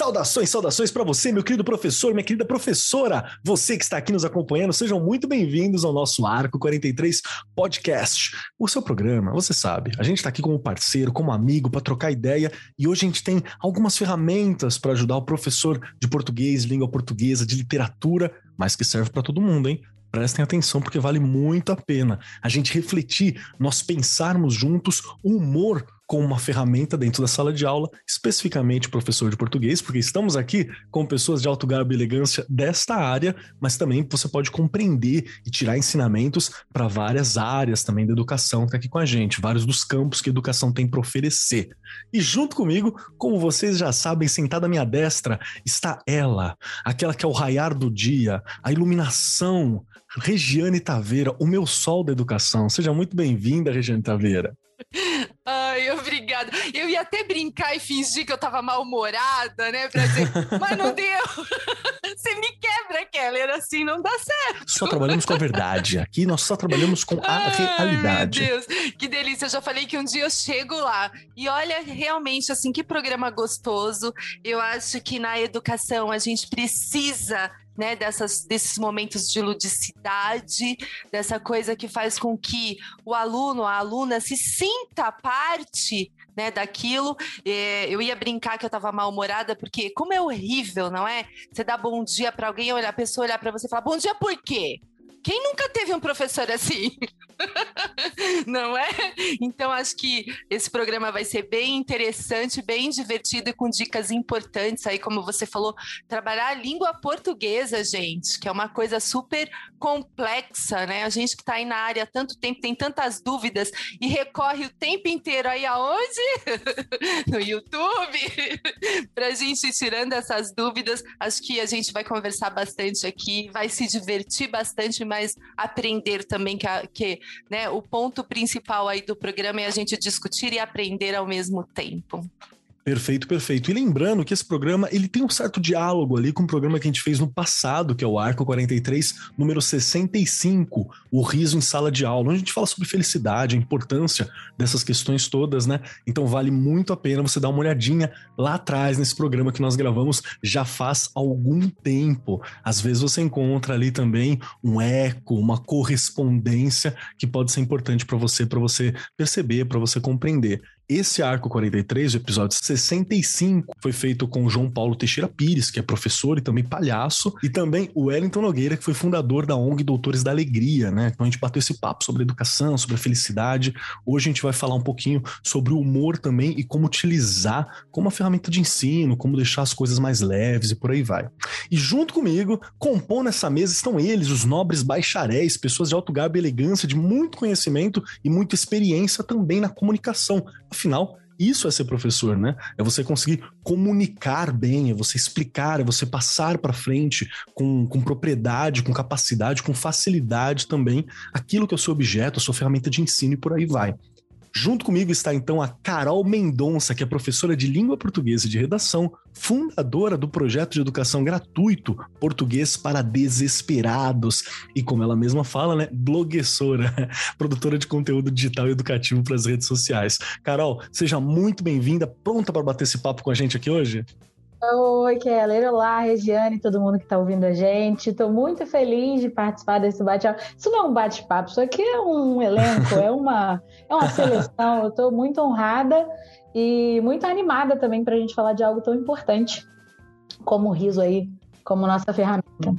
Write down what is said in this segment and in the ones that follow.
Saudações, saudações para você, meu querido professor, minha querida professora. Você que está aqui nos acompanhando, sejam muito bem-vindos ao nosso Arco 43 Podcast. O seu programa, você sabe, a gente está aqui como parceiro, como amigo, para trocar ideia e hoje a gente tem algumas ferramentas para ajudar o professor de português, língua portuguesa, de literatura, mas que serve para todo mundo, hein? Prestem atenção porque vale muito a pena a gente refletir, nós pensarmos juntos o humor com uma ferramenta dentro da sala de aula, especificamente professor de português, porque estamos aqui com pessoas de alto garbo e elegância desta área, mas também você pode compreender e tirar ensinamentos para várias áreas também da educação que está aqui com a gente, vários dos campos que a educação tem para oferecer. E junto comigo, como vocês já sabem, sentada à minha destra, está ela, aquela que é o raiar do dia, a iluminação, Regiane Taveira, o meu sol da educação. Seja muito bem-vinda, Regiane Taveira. Ai, obrigada. Eu ia até brincar e fingir que eu tava mal-humorada, né? Pra dizer, mas não deu. Você me quebra, Keller, assim não dá certo. Só trabalhamos com a verdade. Aqui nós só trabalhamos com a Ai, realidade. Meu Deus, que delícia. Eu já falei que um dia eu chego lá. E olha, realmente, assim, que programa gostoso. Eu acho que na educação a gente precisa né, dessas, desses momentos de ludicidade, dessa coisa que faz com que o aluno, a aluna se sinta parte né, daquilo. É, eu ia brincar que eu estava mal-humorada, porque como é horrível, não é? Você dá bom dia para alguém, olhar a pessoa olhar para você e falar bom dia por quê? Quem nunca teve um professor assim? Não é? Então, acho que esse programa vai ser bem interessante, bem divertido e com dicas importantes aí, como você falou, trabalhar a língua portuguesa, gente, que é uma coisa super complexa, né? A gente que está aí na área há tanto tempo, tem tantas dúvidas e recorre o tempo inteiro aí aonde? no YouTube, para a gente ir tirando essas dúvidas. Acho que a gente vai conversar bastante aqui, vai se divertir bastante mas aprender também que, a, que né, o ponto principal aí do programa é a gente discutir e aprender ao mesmo tempo. Perfeito, perfeito. E lembrando que esse programa ele tem um certo diálogo ali com o programa que a gente fez no passado, que é o Arco 43, número 65, o riso em sala de aula, onde a gente fala sobre felicidade, a importância dessas questões todas, né? Então vale muito a pena você dar uma olhadinha lá atrás nesse programa que nós gravamos já faz algum tempo. Às vezes você encontra ali também um eco, uma correspondência que pode ser importante para você, para você perceber, para você compreender. Esse arco 43, o episódio 65, foi feito com João Paulo Teixeira Pires, que é professor e também palhaço, e também o Wellington Nogueira, que foi fundador da ONG Doutores da Alegria, né? Então a gente bateu esse papo sobre educação, sobre a felicidade. Hoje a gente vai falar um pouquinho sobre o humor também e como utilizar como uma ferramenta de ensino, como deixar as coisas mais leves e por aí vai. E junto comigo, compondo essa mesa, estão eles, os nobres bacharéis, pessoas de alto garbo e elegância, de muito conhecimento e muita experiência também na comunicação Afinal, isso é ser professor, né? É você conseguir comunicar bem, é você explicar, é você passar para frente com, com propriedade, com capacidade, com facilidade também aquilo que é o seu objeto, a sua ferramenta de ensino e por aí vai. Junto comigo está então a Carol Mendonça, que é professora de língua portuguesa e de redação, fundadora do projeto de educação gratuito Português para Desesperados e, como ela mesma fala, né, bloguessora, produtora de conteúdo digital e educativo para as redes sociais. Carol, seja muito bem-vinda, pronta para bater esse papo com a gente aqui hoje? Oi, Keller. Olá, Regiane, todo mundo que está ouvindo a gente. Estou muito feliz de participar desse bate-papo. Isso não é um bate-papo, isso aqui é um elenco, é uma, é uma seleção. Eu estou muito honrada e muito animada também para a gente falar de algo tão importante como o riso aí, como nossa ferramenta.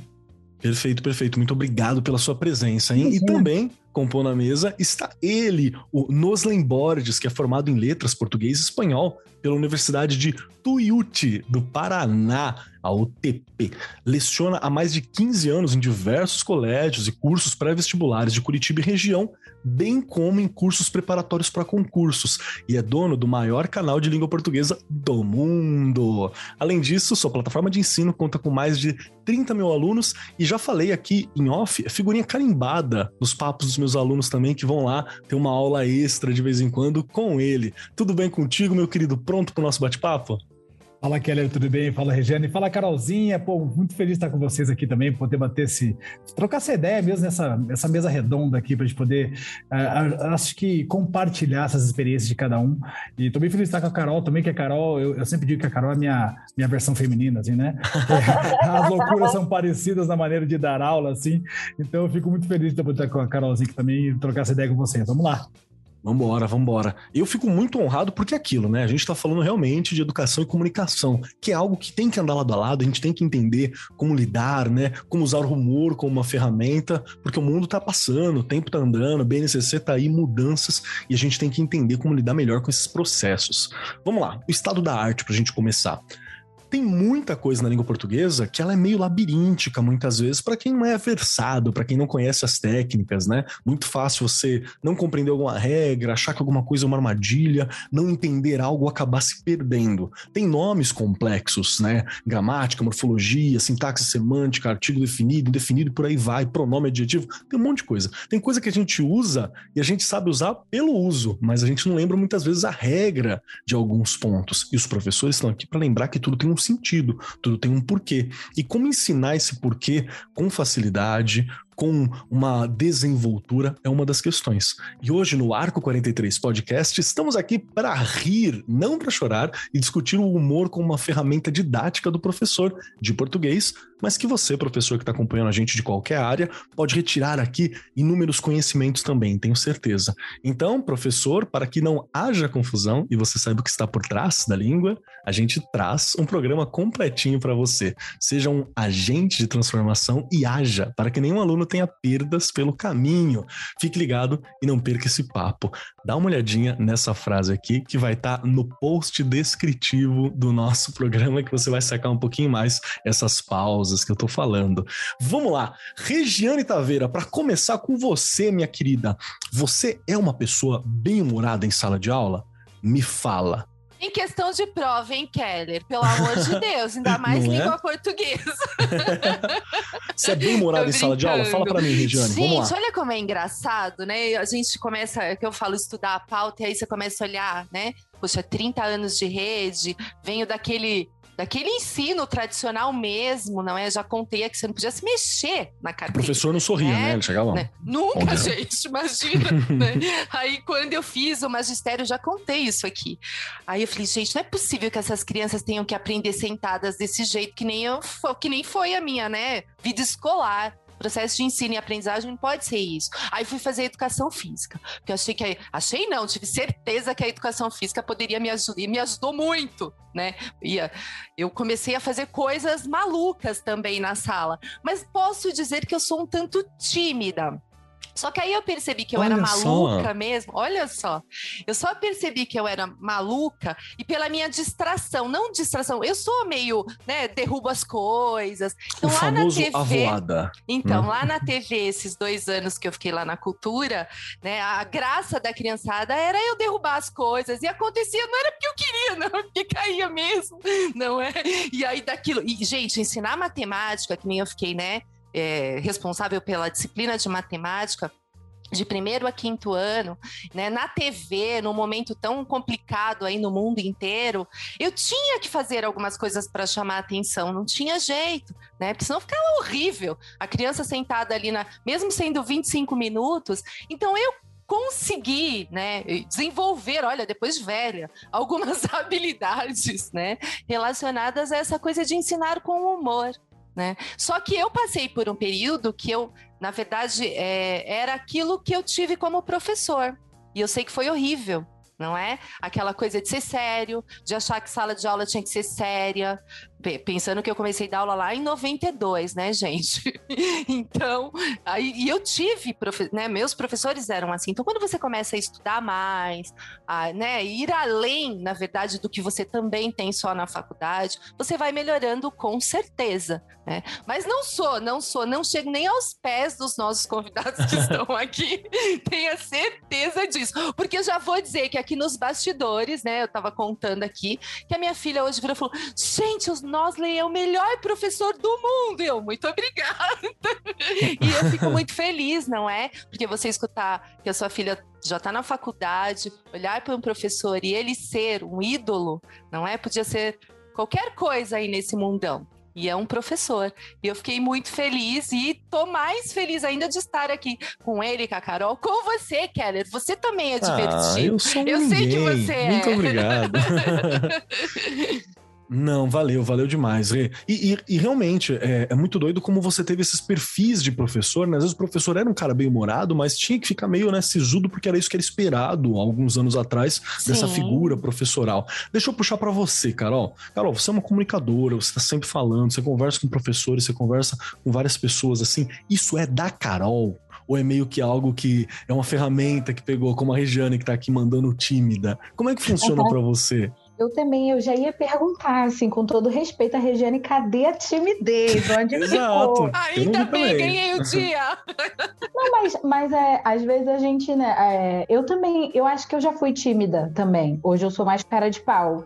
Perfeito, perfeito. Muito obrigado pela sua presença, hein? E também compõe na mesa está ele, o Noslen Borges, que é formado em letras português e espanhol pela Universidade de Tuiuti, do Paraná, a UTP. Leciona há mais de 15 anos em diversos colégios e cursos pré-vestibulares de Curitiba e região, bem como em cursos preparatórios para concursos, e é dono do maior canal de língua portuguesa do mundo. Além disso, sua plataforma de ensino conta com mais de 30 mil alunos, e já falei aqui em off, figurinha carimbada nos papos meus alunos também, que vão lá ter uma aula extra de vez em quando com ele. Tudo bem contigo, meu querido? Pronto para o nosso bate-papo? Fala, Keller, tudo bem? Fala, Regiane. Fala, Carolzinha. Pô, muito feliz de estar com vocês aqui também, poder bater esse. trocar essa ideia mesmo nessa, nessa mesa redonda aqui, para a gente poder, uh, acho que, compartilhar essas experiências de cada um. E estou bem feliz de estar com a Carol também, que a Carol, eu, eu sempre digo que a Carol é minha, minha versão feminina, assim, né? As loucuras são parecidas na maneira de dar aula, assim. Então, eu fico muito feliz de poder estar com a Carolzinha aqui também e trocar essa ideia com vocês. Vamos lá. Vambora, vambora. Eu fico muito honrado porque é aquilo, né? A gente tá falando realmente de educação e comunicação, que é algo que tem que andar lado a lado, a gente tem que entender como lidar, né? Como usar o humor como uma ferramenta, porque o mundo tá passando, o tempo tá andando, o BNCC tá aí, mudanças, e a gente tem que entender como lidar melhor com esses processos. Vamos lá, o estado da arte pra gente começar tem muita coisa na língua portuguesa que ela é meio labiríntica muitas vezes para quem não é versado, para quem não conhece as técnicas, né? Muito fácil você não compreender alguma regra, achar que alguma coisa é uma armadilha, não entender algo, acabar se perdendo. Tem nomes complexos, né? Gramática, morfologia, sintaxe semântica, artigo definido, indefinido, por aí vai, pronome adjetivo, tem um monte de coisa. Tem coisa que a gente usa e a gente sabe usar pelo uso, mas a gente não lembra muitas vezes a regra de alguns pontos. E os professores estão aqui para lembrar que tudo tem um sentido, tudo tem um porquê. E como ensinar esse porquê com facilidade, com uma desenvoltura é uma das questões. E hoje no Arco 43 Podcast estamos aqui para rir, não para chorar e discutir o humor como uma ferramenta didática do professor de português, mas que você, professor que está acompanhando a gente de qualquer área, pode retirar aqui inúmeros conhecimentos também, tenho certeza. Então, professor, para que não haja confusão e você saiba o que está por trás da língua, a gente traz um programa completinho para você. Seja um agente de transformação e haja para que nenhum aluno tenha perdas pelo caminho. Fique ligado e não perca esse papo. Dá uma olhadinha nessa frase aqui que vai estar tá no post descritivo do nosso programa que você vai sacar um pouquinho mais essas pausas que eu tô falando. Vamos lá, Regiane Taveira, para começar com você, minha querida. Você é uma pessoa bem-humorada em sala de aula? Me fala. Em questão de prova, hein, Keller? Pelo amor de Deus, ainda mais Não língua é? portuguesa. Você é bem morado em sala de aula? Fala pra mim, Regiane. Gente, olha como é engraçado, né? A gente começa, que eu falo, estudar a pauta, e aí você começa a olhar, né? Poxa, 30 anos de rede, venho daquele daquele ensino tradicional mesmo, não é? Já contei aqui, você não podia se mexer na carteira. O professor não sorria, né? né? Ele chegava lá. Né? Nunca, gente, imagina. né? Aí, quando eu fiz o magistério, já contei isso aqui. Aí eu falei, gente, não é possível que essas crianças tenham que aprender sentadas desse jeito, que nem, eu, que nem foi a minha, né? Vida escolar processo de ensino e aprendizagem não pode ser isso. Aí fui fazer educação física, porque achei que achei não, tive certeza que a educação física poderia me ajudar e me ajudou muito, né? Ia, eu comecei a fazer coisas malucas também na sala, mas posso dizer que eu sou um tanto tímida. Só que aí eu percebi que eu Olha era maluca só. mesmo. Olha só. Eu só percebi que eu era maluca e pela minha distração. Não distração. Eu sou meio, né, derrubo as coisas. Então, o lá na TV. Avoada. Então, hum. lá na TV, esses dois anos que eu fiquei lá na cultura, né, a graça da criançada era eu derrubar as coisas. E acontecia, não era porque eu queria, não, porque caía mesmo. Não é? E aí daquilo. E, gente, ensinar matemática, que nem eu fiquei, né? É, responsável pela disciplina de matemática de primeiro a quinto ano, né, na TV, num momento tão complicado aí no mundo inteiro, eu tinha que fazer algumas coisas para chamar atenção, não tinha jeito, né? Porque senão ficava horrível. A criança sentada ali na, mesmo sendo 25 minutos, então eu consegui, né, desenvolver, olha, depois de velha, algumas habilidades, né, relacionadas a essa coisa de ensinar com humor. Né? Só que eu passei por um período que eu, na verdade, é, era aquilo que eu tive como professor. E eu sei que foi horrível, não é? Aquela coisa de ser sério, de achar que sala de aula tinha que ser séria, pensando que eu comecei a dar aula lá em 92, né, gente? então, aí, e eu tive, né, meus professores eram assim. Então, quando você começa a estudar mais, a, né, ir além, na verdade, do que você também tem só na faculdade, você vai melhorando com certeza, né? Mas não sou, não sou, não chego nem aos pés dos nossos convidados que estão aqui, tenha certeza disso. Porque eu já vou dizer que aqui nos bastidores, né, eu estava contando aqui, que a minha filha hoje virou e falou: gente, os Nosley é o melhor professor do mundo. Eu, muito obrigada. e eu fico muito feliz, não é? Porque você escutar que a sua filha já está na faculdade, olhar para um professor e ele ser um ídolo, não é? Podia ser qualquer coisa aí nesse mundão. E é um professor. E eu fiquei muito feliz e tô mais feliz ainda de estar aqui com ele, com a Carol, com você, Keller. Você também é ah, divertido. Ah, eu sou eu sei que você é. Muito obrigado. Não, valeu, valeu demais, Rê. E, e, e realmente, é, é, muito doido como você teve esses perfis de professor, né? Às vezes o professor era um cara bem humorado, mas tinha que ficar meio, né, sisudo, porque era isso que era esperado alguns anos atrás Sim. dessa figura professoral. Deixa eu puxar para você, Carol. Carol, você é uma comunicadora, você tá sempre falando, você conversa com professores, você conversa com várias pessoas, assim. Isso é da Carol? Ou é meio que algo que é uma ferramenta que pegou, como a Regiane que tá aqui mandando tímida? Como é que funciona uhum. para você? Eu também, eu já ia perguntar, assim, com todo respeito, a Regiane, cadê a timidez? Onde Exato. ficou? Ainda bem, ganhei o dia! Não, mas, mas é, às vezes a gente, né, é, eu também, eu acho que eu já fui tímida também. Hoje eu sou mais cara de pau.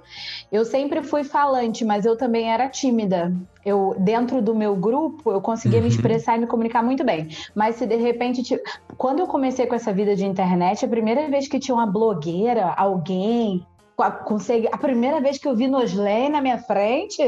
Eu sempre fui falante, mas eu também era tímida. Eu, dentro do meu grupo, eu conseguia uhum. me expressar e me comunicar muito bem. Mas se de repente, tipo, quando eu comecei com essa vida de internet, a primeira vez que tinha uma blogueira, alguém consegue. A primeira vez que eu vi Nosley na minha frente,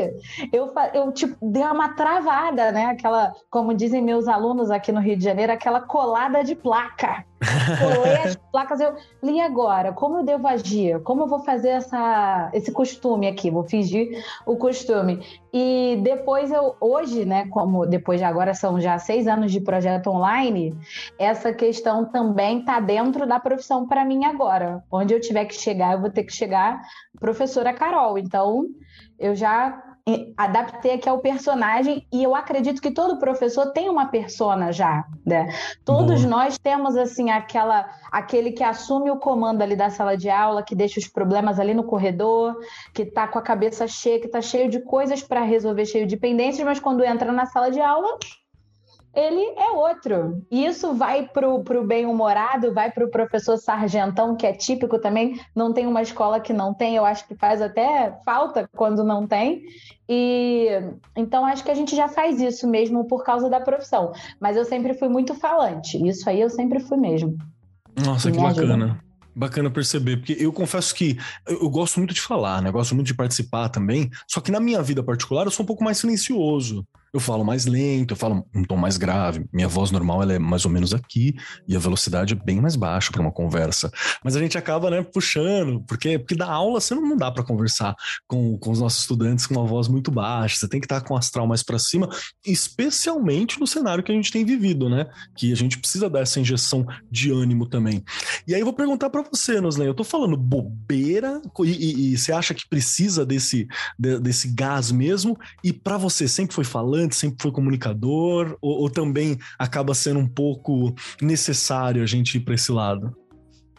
eu, eu tipo, dei uma travada, né? Aquela, como dizem meus alunos aqui no Rio de Janeiro, aquela colada de placa. Colei as placas, eu li agora, como eu devo agir? Como eu vou fazer essa, esse costume aqui? Vou fingir o costume. E depois eu, hoje, né, como depois de agora são já seis anos de projeto online, essa questão também está dentro da profissão para mim agora. Onde eu tiver que chegar, eu vou ter que chegar professora Carol. Então, eu já adaptei aqui ao personagem e eu acredito que todo professor tem uma persona já, né? Todos Boa. nós temos assim aquela aquele que assume o comando ali da sala de aula, que deixa os problemas ali no corredor, que tá com a cabeça cheia, que tá cheio de coisas para resolver, cheio de pendências, mas quando entra na sala de aula, ele é outro. E isso vai para o bem-humorado, vai para o professor sargentão, que é típico também. Não tem uma escola que não tem, eu acho que faz até falta quando não tem. E então acho que a gente já faz isso mesmo por causa da profissão. Mas eu sempre fui muito falante. Isso aí eu sempre fui mesmo. Nossa, que bacana. Bacana perceber, porque eu confesso que eu, eu, gosto muito de falar, né? Eu gosto muito de participar também. Só que na minha vida particular eu sou um pouco mais silencioso eu falo mais lento, eu falo um tom mais grave. Minha voz normal ela é mais ou menos aqui e a velocidade é bem mais baixa para uma conversa. Mas a gente acaba, né, puxando, porque porque da aula você não dá para conversar com, com os nossos estudantes com uma voz muito baixa. Você tem que estar com o astral mais para cima, especialmente no cenário que a gente tem vivido, né? Que a gente precisa dar essa injeção de ânimo também. E aí eu vou perguntar para você, Noslen, eu tô falando bobeira e, e, e, você acha que precisa desse de, desse gás mesmo? E para você sempre foi falando sempre foi comunicador, ou, ou também acaba sendo um pouco necessário a gente ir para esse lado?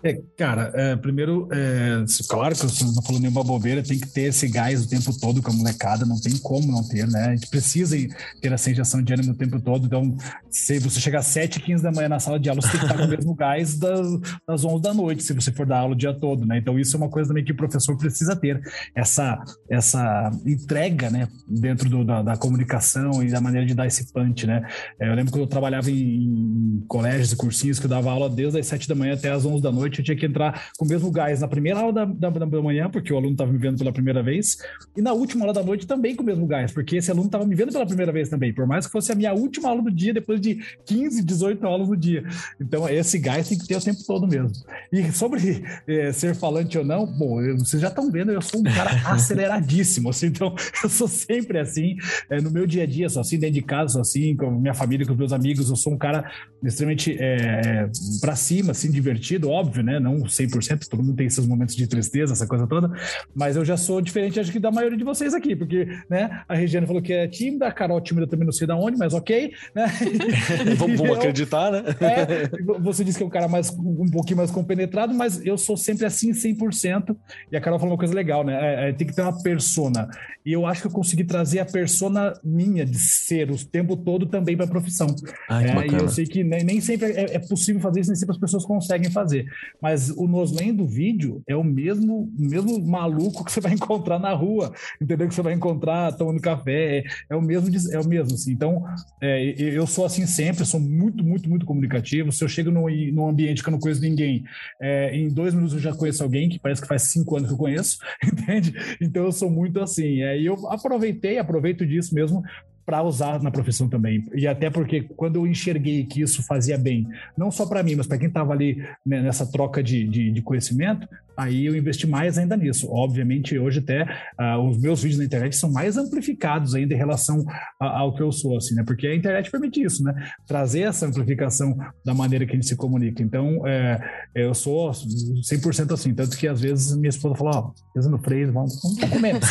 É, cara, é, primeiro, é, claro que você não falou nenhuma bobeira, tem que ter esse gás o tempo todo com a molecada, não tem como não ter, né? A gente precisa ter essa injeção de ânimo o tempo todo, então se você chegar às 7 15 da manhã na sala de aula, você tem que estar com o mesmo gás das, das 11 da noite, se você for dar aula o dia todo, né? Então isso é uma coisa também que o professor precisa ter, essa, essa entrega, né, dentro do, da, da, comunicação e da maneira de dar esse punch, né? É, eu lembro quando eu trabalhava em, em colégios e cursinhos que eu dava aula desde as 7 da manhã até as 11 da noite, noite eu tinha que entrar com o mesmo gás na primeira aula da, da, da manhã, porque o aluno estava me vendo pela primeira vez, e na última aula da noite também com o mesmo gás, porque esse aluno estava me vendo pela primeira vez também, por mais que fosse a minha última aula do dia, depois de 15, 18 aulas no dia. Então, esse gás tem que ter o tempo todo mesmo. E sobre é, ser falante ou não, bom, eu, vocês já estão vendo, eu sou um cara aceleradíssimo, assim, então eu sou sempre assim, é, no meu dia a dia, sou assim, dentro de casa, sou assim, com minha família, com os meus amigos, eu sou um cara extremamente é, para cima, assim, divertido, óbvio, óbvio, né? Não 100%, todo mundo tem esses momentos de tristeza, essa coisa toda, mas eu já sou diferente, acho que da maioria de vocês aqui, porque, né? A Regiane falou que é tímida, a Carol tímida também não sei da onde, mas ok, né? vamos, vamos acreditar, né? É, você disse que é um cara mais, um pouquinho mais compenetrado, mas eu sou sempre assim 100%, e a Carol falou uma coisa legal, né? É, é, tem que ter uma persona, e eu acho que eu consegui trazer a persona minha de ser o tempo todo também para a profissão. Ai, é, e eu sei que nem, nem sempre é, é possível fazer isso, nem sempre as pessoas conseguem fazer. Mas o Noslen do vídeo é o mesmo, mesmo maluco que você vai encontrar na rua, entendeu? Que você vai encontrar tomando café, é, é o mesmo, é o mesmo, assim. Então, é, eu sou assim sempre, sou muito, muito, muito comunicativo. Se eu chego num, num ambiente que eu não conheço ninguém, é, em dois minutos eu já conheço alguém, que parece que faz cinco anos que eu conheço, entende? Então, eu sou muito assim. É, e eu aproveitei, aproveito disso mesmo para usar na profissão também. E até porque quando eu enxerguei que isso fazia bem, não só para mim, mas para quem estava ali né, nessa troca de, de, de, conhecimento, aí eu investi mais ainda nisso. Obviamente, hoje até uh, os meus vídeos na internet são mais amplificados ainda em relação a, ao que eu sou, assim, né? Porque a internet permite isso, né? Trazer essa amplificação da maneira que a gente se comunica. Então, é, eu sou 100% assim. Tanto que às vezes minha esposa fala, ó, oh, no freio, vamos, vamos comer.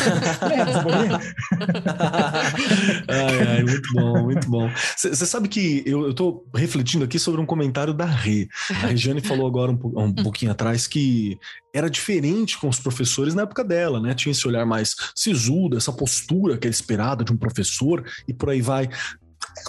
ai, ai, muito bom, muito bom. Você sabe que eu, tô refletindo aqui sobre um comentário da Rê. A Regiane falou agora um, um pouquinho atrás que era diferente com os professores na época dela, né? Tinha esse olhar mais sisudo, essa postura que é esperada de um professor e por aí vai.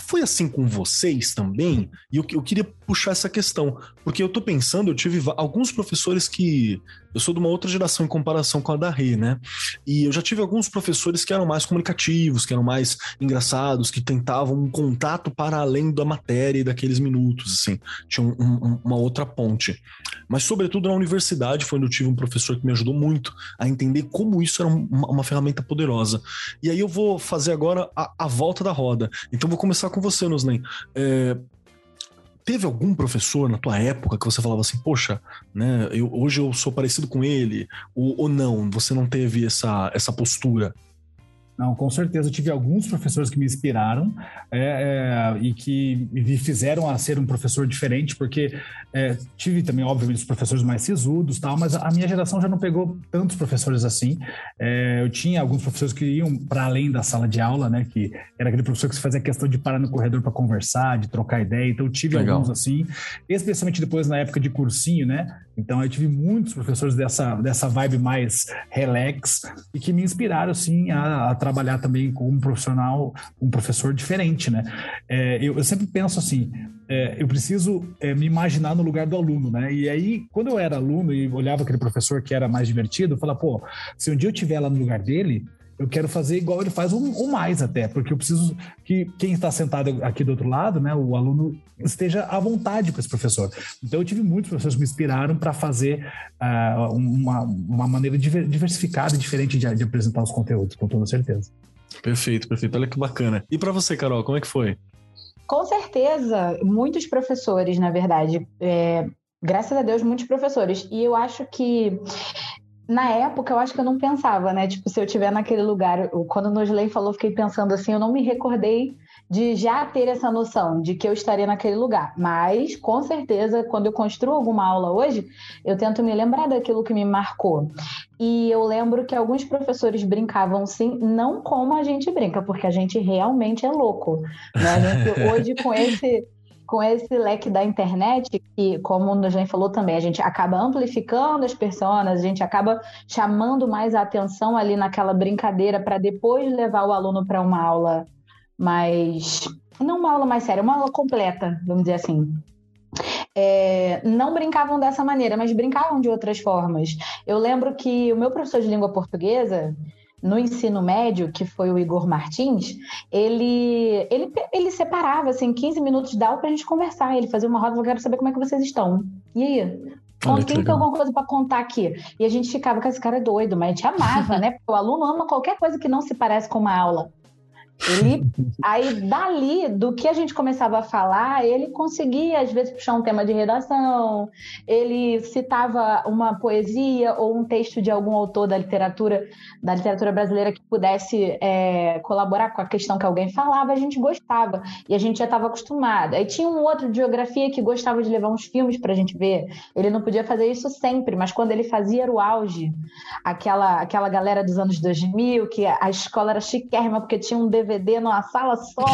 Foi assim com vocês também? E eu, eu queria puxar essa questão, porque eu tô pensando, eu tive alguns professores que. Eu sou de uma outra geração em comparação com a da Rê, né? E eu já tive alguns professores que eram mais comunicativos, que eram mais engraçados, que tentavam um contato para além da matéria e daqueles minutos, assim. Tinha um, um, uma outra ponte. Mas, sobretudo, na universidade foi onde eu tive um professor que me ajudou muito a entender como isso era uma, uma ferramenta poderosa. E aí eu vou fazer agora a, a volta da roda. Então, vou começar com você, Noslen. É, teve algum professor na tua época que você falava assim, poxa, né, eu, hoje eu sou parecido com ele, ou, ou não, você não teve essa, essa postura? Não, com certeza. Eu tive alguns professores que me inspiraram é, é, e que me fizeram a ser um professor diferente, porque é, tive também, obviamente, os professores mais sisudos tal, mas a minha geração já não pegou tantos professores assim. É, eu tinha alguns professores que iam para além da sala de aula, né? Que era aquele professor que se fazia questão de parar no corredor para conversar, de trocar ideia. Então, eu tive Legal. alguns assim, especialmente depois na época de cursinho, né? Então, eu tive muitos professores dessa, dessa vibe mais relax e que me inspiraram, assim, a, a trabalhar também como um profissional, um professor diferente, né? É, eu, eu, sempre penso assim, é, eu preciso é, me imaginar no lugar do aluno, né? E aí, quando eu era aluno e olhava aquele professor que era mais divertido, eu falava, pô, se um dia eu estiver lá no lugar dele, eu quero fazer igual ele faz, ou, mais até, porque eu preciso que quem está sentado aqui do outro lado, né, o aluno esteja à vontade com esse professor. Então eu tive muitos professores que me inspiraram para fazer uh, uma, uma maneira diversificada e diferente de, de apresentar os conteúdos, com toda certeza. Perfeito, perfeito. Olha que bacana. E para você, Carol, como é que foi? Com certeza, muitos professores, na verdade. É, graças a Deus, muitos professores. E eu acho que na época, eu acho que eu não pensava, né? Tipo, se eu estiver naquele lugar, quando o Nosley falou, fiquei pensando assim, eu não me recordei de já ter essa noção de que eu estaria naquele lugar. Mas, com certeza, quando eu construo alguma aula hoje, eu tento me lembrar daquilo que me marcou. E eu lembro que alguns professores brincavam sim, não como a gente brinca, porque a gente realmente é louco. Né? A gente, hoje, com esse com esse leque da internet, que, como o Jane falou também, a gente acaba amplificando as pessoas, a gente acaba chamando mais a atenção ali naquela brincadeira para depois levar o aluno para uma aula mais. Não uma aula mais séria, uma aula completa, vamos dizer assim. É, não brincavam dessa maneira, mas brincavam de outras formas. Eu lembro que o meu professor de língua portuguesa, no ensino médio, que foi o Igor Martins, ele, ele, ele separava assim, 15 minutos de aula para a gente conversar. Ele fazia uma roda, eu quero saber como é que vocês estão. E aí? Quem tem alguma coisa para contar aqui? E a gente ficava com esse cara doido, mas a gente amava, né? Porque o aluno ama qualquer coisa que não se parece com uma aula. Ele, aí dali, do que a gente começava a falar, ele conseguia às vezes puxar um tema de redação, ele citava uma poesia ou um texto de algum autor da literatura da literatura brasileira que pudesse é, colaborar com a questão que alguém falava, a gente gostava e a gente já estava acostumado. Aí tinha um outro de geografia que gostava de levar uns filmes para a gente ver. Ele não podia fazer isso sempre, mas quando ele fazia era o auge. Aquela aquela galera dos anos 2000 que a escola era chiquérrima porque tinha um DVD DVD numa sala só.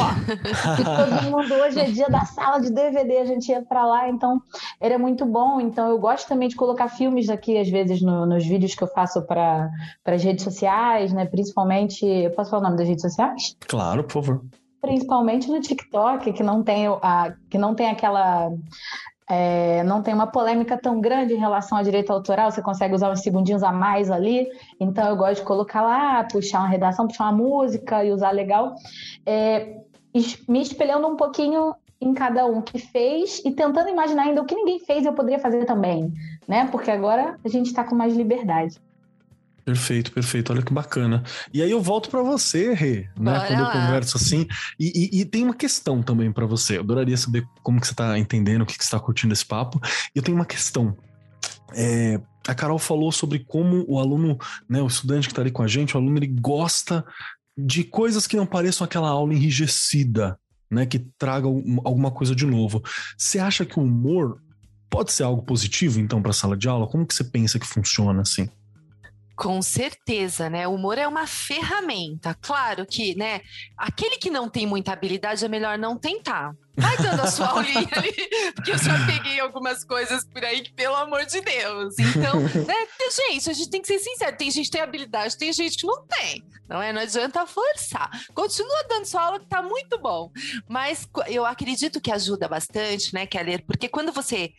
e todo mundo hoje é dia da sala de DVD, a gente ia para lá, então era muito bom. Então eu gosto também de colocar filmes aqui, às vezes, no, nos vídeos que eu faço para as redes sociais, né? Principalmente. Eu posso falar o nome das redes sociais? Claro, por favor. Principalmente no TikTok, que não tem, a, que não tem aquela é, não tem uma polêmica tão grande em relação ao direito autoral, você consegue usar uns segundinhos a mais ali, então eu gosto de colocar lá, puxar uma redação, puxar uma música e usar legal. É, me espelhando um pouquinho em cada um que fez e tentando imaginar ainda o que ninguém fez eu poderia fazer também, né? Porque agora a gente está com mais liberdade. Perfeito, perfeito. Olha que bacana. E aí eu volto para você, Rê, né? Bora Quando eu converso assim. E, e, e tem uma questão também para você. Eu adoraria saber como que você está entendendo, o que, que você está curtindo esse papo. E eu tenho uma questão. É, a Carol falou sobre como o aluno, né, o estudante que está ali com a gente, o aluno ele gosta de coisas que não pareçam aquela aula enrijecida, né, que traga alguma coisa de novo. Você acha que o humor pode ser algo positivo então para a sala de aula? Como que você pensa que funciona assim? Com certeza, né? O humor é uma ferramenta. Claro que, né? Aquele que não tem muita habilidade é melhor não tentar. Vai dando a sua aulinha ali, porque eu já peguei algumas coisas por aí que, pelo amor de Deus. Então, né? Gente, a gente tem que ser sincero. Tem gente que tem habilidade, tem gente que não tem. Não é? Não adianta forçar. Continua dando sua aula que tá muito bom. Mas eu acredito que ajuda bastante, né, Keller? Porque quando você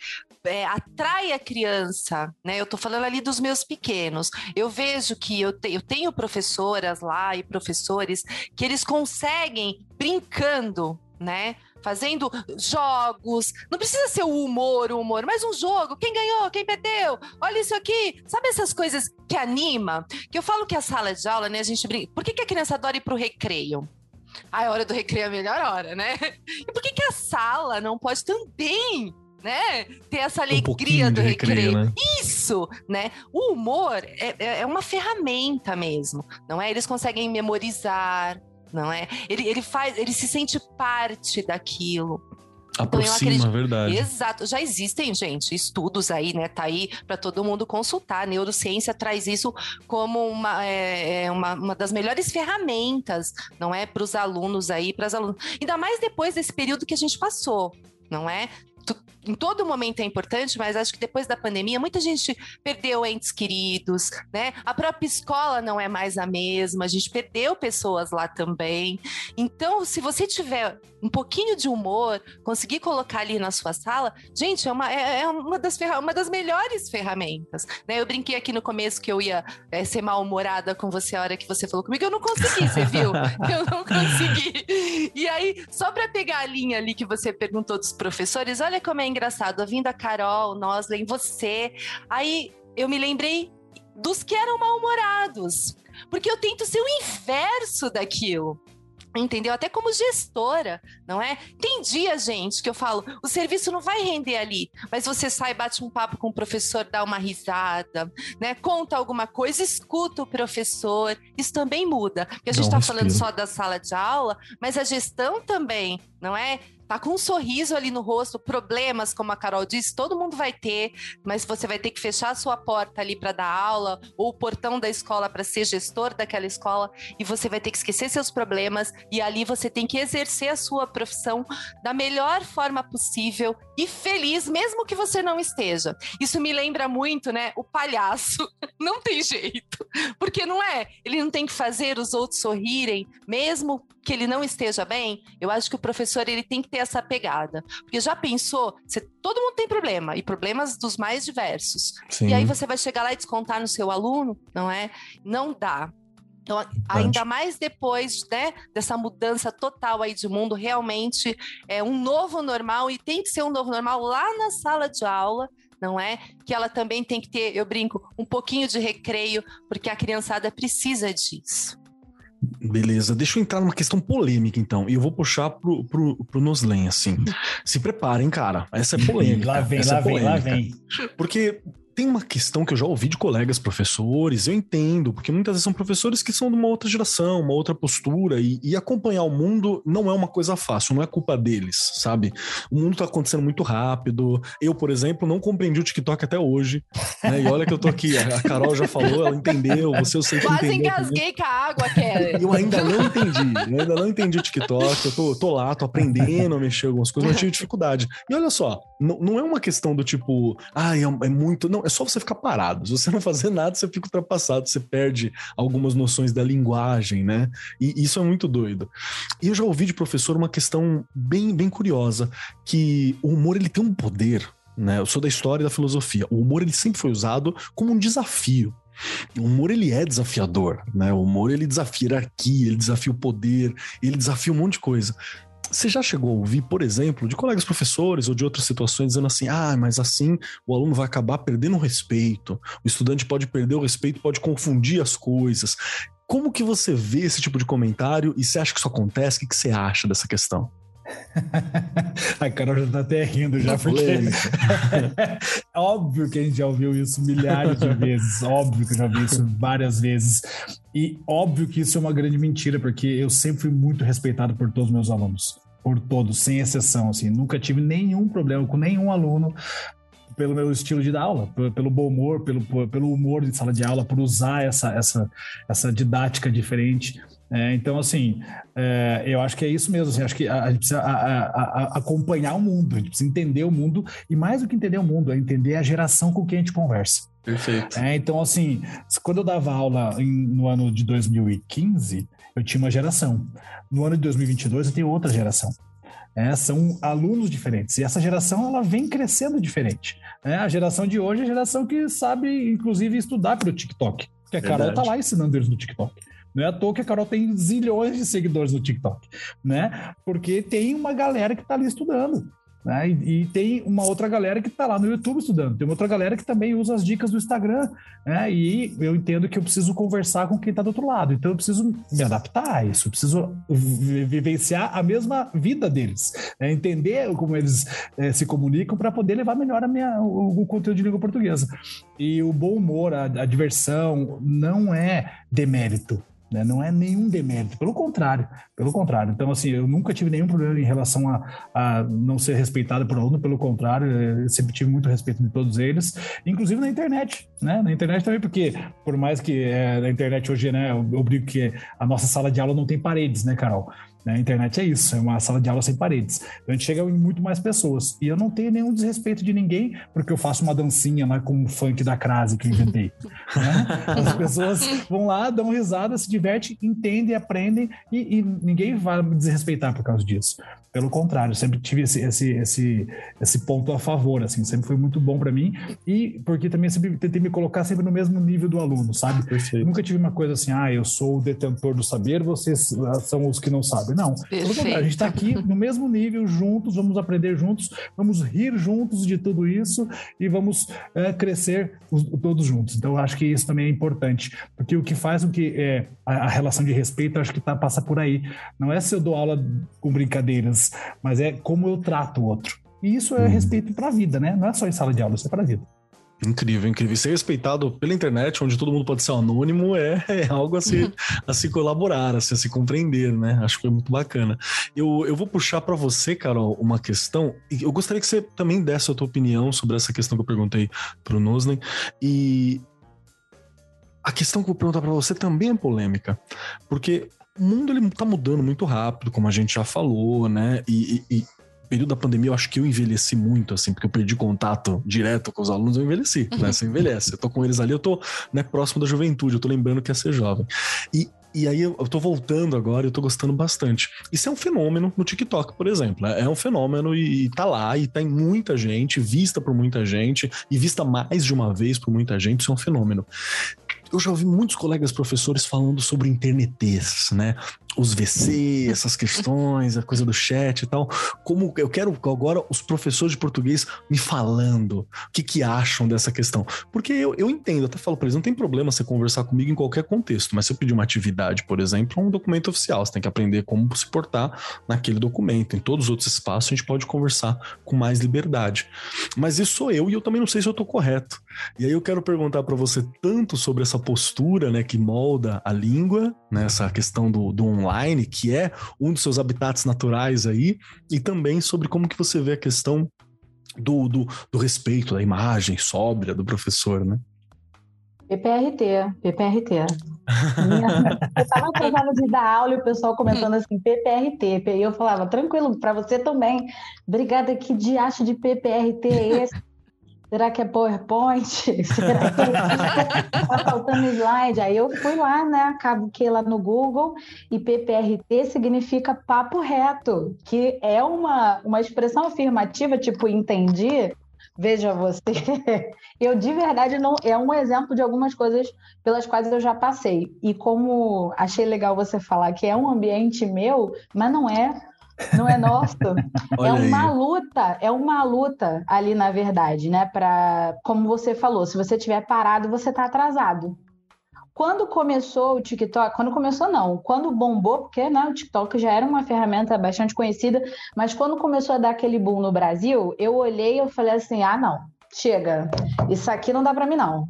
é, atrai a criança, né? Eu tô falando ali dos meus pequenos. Eu vejo que eu, te, eu tenho professoras lá e professores que eles conseguem brincando, né? Fazendo jogos. Não precisa ser o humor, o humor, mas um jogo. Quem ganhou? Quem perdeu? Olha isso aqui. Sabe essas coisas que anima? Que eu falo que a sala de aula, né? A gente brinca. Por que, que a criança adora ir pro recreio? a hora do recreio é a melhor hora, né? E por que, que a sala não pode também né? Ter essa alegria um do recreio. recreio. Né? Isso, né? O humor é, é, é uma ferramenta mesmo, não é? Eles conseguem memorizar, não é? Ele, ele faz, ele se sente parte daquilo. Aproxima, então, verdade. Exato. Já existem, gente, estudos aí, né? Tá aí para todo mundo consultar. A neurociência traz isso como uma, é, é, uma, uma das melhores ferramentas, não é? Para os alunos aí, para as alunas. Ainda mais depois desse período que a gente passou, não é? Em todo momento é importante, mas acho que depois da pandemia, muita gente perdeu entes queridos, né? A própria escola não é mais a mesma, a gente perdeu pessoas lá também. Então, se você tiver um pouquinho de humor, conseguir colocar ali na sua sala, gente, é uma, é, é uma, das, uma das melhores ferramentas. Né? Eu brinquei aqui no começo que eu ia é, ser mal-humorada com você a hora que você falou comigo, eu não consegui, você viu? Eu não consegui. E aí, só para pegar a linha ali que você perguntou dos professores, olha como é engraçado, ouvindo a Carol, Nosley, você. Aí eu me lembrei dos que eram mal-humorados. Porque eu tento ser o inverso daquilo entendeu? Até como gestora, não é? Tem dia, gente, que eu falo, o serviço não vai render ali, mas você sai, bate um papo com o professor, dá uma risada, né? Conta alguma coisa, escuta o professor, isso também muda. Porque a gente está falando só da sala de aula, mas a gestão também, não é? Tá com um sorriso ali no rosto, problemas, como a Carol disse, todo mundo vai ter, mas você vai ter que fechar a sua porta ali para dar aula, ou o portão da escola para ser gestor daquela escola, e você vai ter que esquecer seus problemas, e ali você tem que exercer a sua profissão da melhor forma possível e feliz, mesmo que você não esteja. Isso me lembra muito, né, o palhaço. Não tem jeito, porque não é? Ele não tem que fazer os outros sorrirem, mesmo que ele não esteja bem. Eu acho que o professor ele tem que ter essa pegada. Porque já pensou, você, todo mundo tem problema, e problemas dos mais diversos. Sim. E aí você vai chegar lá e descontar no seu aluno, não é? Não dá. Então, ainda mais depois né, dessa mudança total aí de mundo, realmente é um novo normal e tem que ser um novo normal lá na sala de aula, não é? Que ela também tem que ter, eu brinco, um pouquinho de recreio, porque a criançada precisa disso. Beleza, deixa eu entrar numa questão polêmica então, e eu vou puxar pro, pro, pro Noslen, assim. Se preparem, cara, essa é polêmica. lá vem, lá é vem, lá vem. Porque tem uma questão que eu já ouvi de colegas professores, eu entendo, porque muitas vezes são professores que são de uma outra geração, uma outra postura, e, e acompanhar o mundo não é uma coisa fácil, não é culpa deles, sabe? O mundo tá acontecendo muito rápido. Eu, por exemplo, não compreendi o TikTok até hoje, né? E olha que eu tô aqui, a Carol já falou, ela entendeu, você eu sei que Quase entendeu. Quase engasguei com a água, Kelly. Eu ainda não entendi, eu ainda não entendi o TikTok, eu tô, tô lá, tô aprendendo a mexer algumas coisas, mas tive dificuldade. E olha só, não, não é uma questão do tipo, ah, é, é, muito. Não, é só você ficar parado. Se você não fazer nada, você fica ultrapassado, você perde algumas noções da linguagem, né? E isso é muito doido. E eu já ouvi de professor uma questão bem, bem curiosa, que o humor ele tem um poder, né? Eu sou da história e da filosofia. O humor ele sempre foi usado como um desafio. O humor ele é desafiador, né? O humor ele desafia a hierarquia, ele desafia o poder, ele desafia um monte de coisa. Você já chegou a ouvir, por exemplo, de colegas professores ou de outras situações dizendo assim: ah, mas assim o aluno vai acabar perdendo o respeito, o estudante pode perder o respeito, pode confundir as coisas. Como que você vê esse tipo de comentário e você acha que isso acontece? O que você acha dessa questão? a Carol já tá até rindo já, porque óbvio que a gente já ouviu isso milhares de vezes, óbvio que eu já ouvi isso várias vezes. E óbvio que isso é uma grande mentira, porque eu sempre fui muito respeitado por todos os meus alunos. Por todos, sem exceção, assim. Nunca tive nenhum problema com nenhum aluno pelo meu estilo de dar aula, pelo bom humor, pelo, pelo humor de sala de aula, por usar essa, essa, essa didática diferente. É, então, assim, é, eu acho que é isso mesmo. Assim, acho que a, a gente precisa a, a, acompanhar o mundo, a gente precisa entender o mundo, e mais do que entender o mundo, é entender a geração com quem a gente conversa. Perfeito. É, então, assim, quando eu dava aula em, no ano de 2015, eu tinha uma geração. No ano de 2022, eu tenho outra geração. É, são alunos diferentes. E essa geração ela vem crescendo diferente. É, a geração de hoje é a geração que sabe, inclusive, estudar pelo TikTok. Porque a Carol está lá ensinando eles no TikTok. Não é à toa que a Carol tem zilhões de seguidores no TikTok, né? Porque tem uma galera que está ali estudando. Né? E, e, tem uma outra galera que está lá no YouTube estudando, tem uma outra galera que também usa as dicas do Instagram, né? e eu entendo que eu preciso conversar com quem está do outro lado, então eu preciso me adaptar a isso, eu preciso vivenciar a mesma vida deles, né? entender como eles é, se comunicam para poder levar melhor a minha, o, o, conteúdo de língua portuguesa. E o bom humor, a, a diversão, não é demérito, né? Não é nenhum demérito, pelo contrário, pelo contrário. Então, assim, eu nunca tive nenhum problema em relação a, a não ser respeitado por aluno, pelo contrário, eu sempre tive muito respeito de todos eles, inclusive na internet, né? Na internet também, porque por mais que é, na internet hoje, né, eu, eu que a nossa sala de aula não tem paredes, né, Carol? Né? A internet é isso, é uma sala de aula sem paredes. Então a gente chega em muito mais pessoas. E eu não tenho nenhum desrespeito de ninguém, porque eu faço uma dancinha lá com o funk da crase que eu inventei. né? As pessoas vão lá, dão risada, se divertem, entendem, aprendem e, e ninguém vai me desrespeitar por causa disso. Pelo contrário, sempre tive esse, esse, esse, esse ponto a favor, assim, sempre foi muito bom para mim e porque também sempre tentei me colocar sempre no mesmo nível do aluno, sabe? Nunca tive uma coisa assim, ah, eu sou o detentor do saber, vocês são os que não sabem. Não, pelo contrário, a gente está aqui no mesmo nível, juntos, vamos aprender juntos, vamos rir juntos de tudo isso e vamos é, crescer os, todos juntos. Então, eu acho que isso também é importante, porque o que faz com que é, a, a relação de respeito, acho que tá, passa por aí. Não é se eu dou aula com brincadeiras, mas é como eu trato o outro. E isso é uhum. respeito para a vida, né? Não é só em sala de aula, isso é para a vida. Incrível, incrível. Ser respeitado pela internet, onde todo mundo pode ser anônimo, é, é algo a se, a se colaborar, a se, a se compreender, né? Acho que foi muito bacana. Eu, eu vou puxar para você, Carol, uma questão. Eu gostaria que você também desse a tua opinião sobre essa questão que eu perguntei para o Noslen. E a questão que eu vou perguntar para você também é polêmica, porque o mundo ele tá mudando muito rápido, como a gente já falou, né? E, e período da pandemia, eu acho que eu envelheci muito, assim, porque eu perdi contato direto com os alunos, eu envelheci, né? Você envelhece. Eu tô com eles ali, eu tô né, próximo da juventude, eu tô lembrando que é ser jovem. E, e aí eu, eu tô voltando agora e eu tô gostando bastante. Isso é um fenômeno no TikTok, por exemplo. É, é um fenômeno e, e tá lá, e tem muita gente, vista por muita gente, e vista mais de uma vez por muita gente, isso é um fenômeno eu já ouvi muitos colegas professores falando sobre internetês, né? Os VC, essas questões, a coisa do chat e tal. Como eu quero agora os professores de português me falando o que, que acham dessa questão. Porque eu, eu entendo, até falo para eles, não tem problema você conversar comigo em qualquer contexto, mas se eu pedir uma atividade, por exemplo, um documento oficial, você tem que aprender como se portar naquele documento. Em todos os outros espaços a gente pode conversar com mais liberdade. Mas isso sou eu e eu também não sei se eu estou correto. E aí eu quero perguntar para você tanto sobre essa postura, né, que molda a língua, né, essa questão do, do online, que é um dos seus habitats naturais aí, e também sobre como que você vê a questão do, do, do respeito, da imagem sóbria do professor, né? PPRT, PPRT. eu estava atrasada de dar aula e o pessoal comentando assim, PPRT. E eu falava, tranquilo, para você também. Obrigada, que diacho de PPRT é esse? Será que é PowerPoint? Será que está faltando slide? Aí eu fui lá, né? Acabo que lá no Google e PPRT significa papo reto, que é uma, uma expressão afirmativa, tipo, entendi. Veja você, eu de verdade não é um exemplo de algumas coisas pelas quais eu já passei. E como achei legal você falar que é um ambiente meu, mas não é não é nosso. é uma aí. luta, é uma luta ali, na verdade, né? Para, como você falou, se você tiver parado, você está atrasado. Quando começou o TikTok, quando começou não, quando bombou, porque né, o TikTok já era uma ferramenta bastante conhecida, mas quando começou a dar aquele boom no Brasil, eu olhei e falei assim, ah não, chega, isso aqui não dá para mim não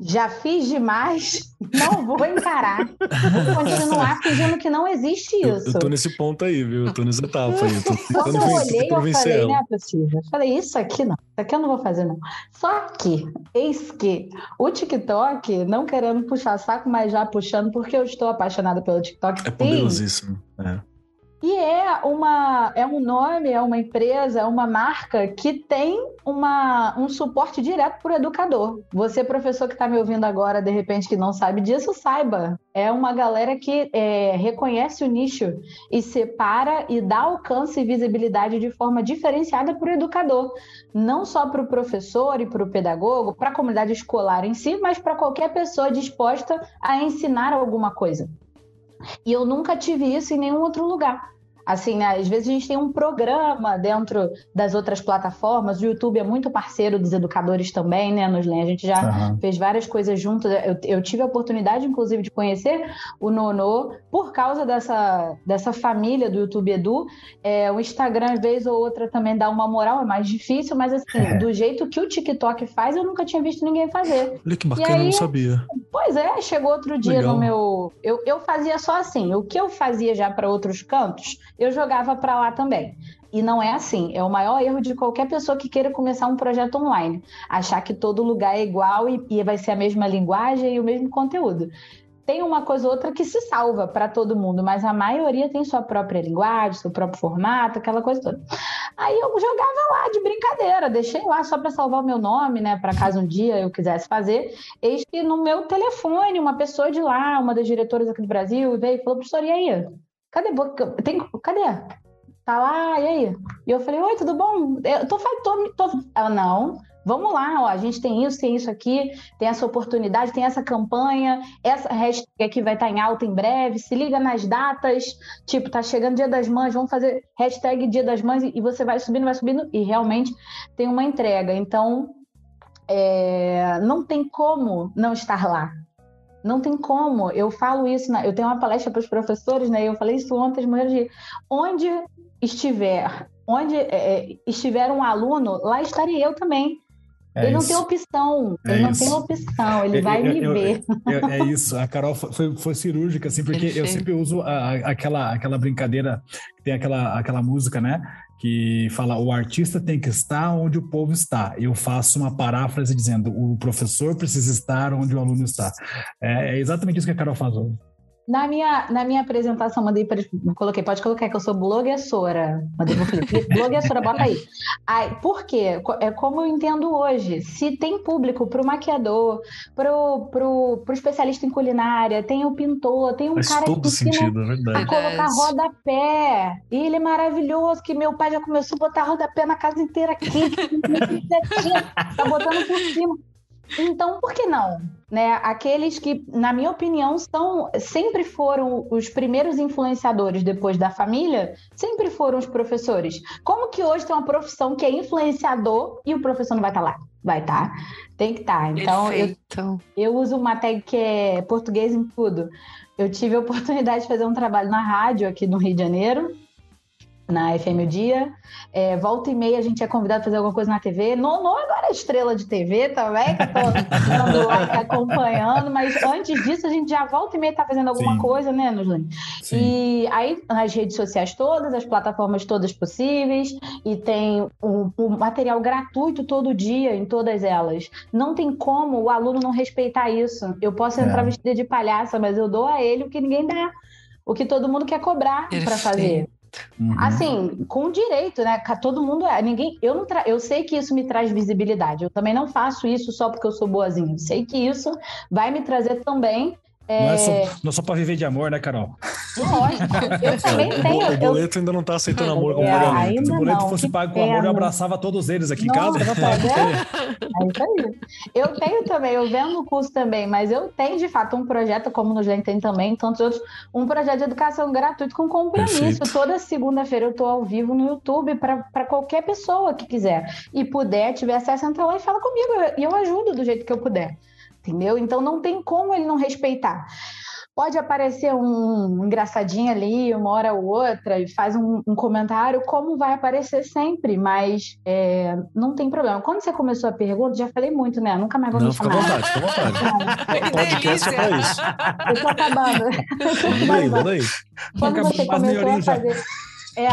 já fiz demais, não vou encarar. Vou continuar fingindo que não existe isso. Eu, eu tô nesse ponto aí, viu? Eu tô nessa etapa aí. tô Quando eu olhei, eu falei, não é possível. Eu falei, isso aqui não, isso aqui eu não vou fazer, não. Só que, eis que o TikTok, não querendo puxar saco, mas já puxando, porque eu estou apaixonada pelo TikTok. É poderosíssimo. É. E é, uma, é um nome, é uma empresa, é uma marca que tem uma, um suporte direto para o educador. Você, professor que está me ouvindo agora, de repente, que não sabe disso, saiba. É uma galera que é, reconhece o nicho e separa e dá alcance e visibilidade de forma diferenciada para o educador. Não só para o professor e para o pedagogo, para a comunidade escolar em si, mas para qualquer pessoa disposta a ensinar alguma coisa. E eu nunca tive isso em nenhum outro lugar. Assim, né? Às vezes a gente tem um programa dentro das outras plataformas. O YouTube é muito parceiro dos educadores também, né, Nuslen? A gente já uhum. fez várias coisas juntos. Eu, eu, tive a oportunidade, inclusive, de conhecer o Nono por causa dessa, dessa família do YouTube Edu. É, o Instagram, vez ou outra, também dá uma moral, é mais difícil, mas assim, é. do jeito que o TikTok faz, eu nunca tinha visto ninguém fazer. Olha que bacana, aí, eu não sabia. Pois é, chegou outro dia Legal. no meu. Eu, eu fazia só assim. O que eu fazia já para outros cantos, eu jogava para lá também. E não é assim. É o maior erro de qualquer pessoa que queira começar um projeto online. Achar que todo lugar é igual e, e vai ser a mesma linguagem e o mesmo conteúdo. Tem uma coisa ou outra que se salva para todo mundo, mas a maioria tem sua própria linguagem, seu próprio formato, aquela coisa toda. Aí eu jogava lá de brincadeira, deixei lá só para salvar o meu nome, né? Para caso um dia eu quisesse fazer. Eis que no meu telefone, uma pessoa de lá, uma das diretoras aqui do Brasil, veio e falou: professor, e aí? Cadê? Tem, cadê? Tá lá, e aí? E eu falei, oi, tudo bom? Eu tô, tô, tô... Ela, não, vamos lá, ó, a gente tem isso, tem isso aqui, tem essa oportunidade, tem essa campanha, essa hashtag aqui vai estar tá em alta em breve, se liga nas datas, tipo, tá chegando Dia das Mães, vamos fazer hashtag Dia das Mães, e você vai subindo, vai subindo, e realmente tem uma entrega. Então, é, não tem como não estar lá, não tem como. Eu falo isso, na, eu tenho uma palestra para os professores, né? Eu falei isso ontem, mulheres de onde estiver, onde é, é, estiver um aluno, lá estarei eu também. É ele isso. não tem opção, é ele isso. não tem opção, ele vai eu, me eu, ver. Eu, é isso, a Carol foi, foi cirúrgica, assim, porque eu sempre uso a, aquela, aquela brincadeira, tem aquela, aquela música, né? Que fala o artista tem que estar onde o povo está. Eu faço uma paráfrase dizendo o professor precisa estar onde o aluno está. É, é exatamente isso que a Carol faz hoje. Na minha, na minha apresentação, mandei para. Coloquei, pode colocar que eu sou blogueira. Mandei para o Felipe. blogueira, bota aí. aí. Por quê? É como eu entendo hoje. Se tem público para o maquiador, para o especialista em culinária, tem o pintor, tem um Faz cara todo que sentido, é verdade. a colocar rodapé. E ele é maravilhoso, que meu pai já começou a botar rodapé na casa inteira aqui. tá botando por cima. Então, por que não? Né? Aqueles que, na minha opinião, são sempre foram os primeiros influenciadores depois da família, sempre foram os professores. Como que hoje tem uma profissão que é influenciador e o professor não vai estar tá lá? Vai estar. Tá. Tem que estar. Tá. Então, eu, eu uso uma tag que é português em tudo. Eu tive a oportunidade de fazer um trabalho na rádio aqui no Rio de Janeiro na FM o Dia. É, volta e meia a gente é convidado a fazer alguma coisa na TV. Não, não agora é estrela de TV também, que eu tô acompanhando, mas antes disso a gente já volta e meia tá fazendo alguma Sim. coisa, né, Nuslin? E aí nas redes sociais todas, as plataformas todas possíveis, e tem o, o material gratuito todo dia em todas elas. Não tem como o aluno não respeitar isso. Eu posso entrar é. vestida de palhaça, mas eu dou a ele o que ninguém dá o que todo mundo quer cobrar para fazer. Uhum. Assim, com direito, né? Todo mundo é. Ninguém, eu, não tra... eu sei que isso me traz visibilidade. Eu também não faço isso só porque eu sou boazinha. Eu sei que isso vai me trazer também é... Não, é só, não é só pra viver de amor, né, Carol? Lógico, eu também tenho. O boleto eu... ainda não tá aceitando amor como é, pagamento. Se o boleto não. fosse pago com amor, eu abraçava todos eles aqui em casa. É, é isso aí. Eu tenho também, eu vendo o curso também, mas eu tenho de fato um projeto, como no Gen tem também, tantos outros, um projeto de educação gratuito com compromisso. Perfeito. Toda segunda-feira eu tô ao vivo no YouTube para qualquer pessoa que quiser e puder, tiver acesso, entra lá e fala comigo. E eu ajudo do jeito que eu puder entendeu? Então não tem como ele não respeitar. Pode aparecer um engraçadinho ali, uma hora ou outra, e faz um, um comentário, como vai aparecer sempre, mas é, não tem problema. Quando você começou a pergunta, já falei muito, né? Nunca mais vou não, me chamar. Fica à vontade, fica à vontade. O podcast é pra isso. Eu tô acabando. Manda aí, manda aí. Quando você começou a fazer... É.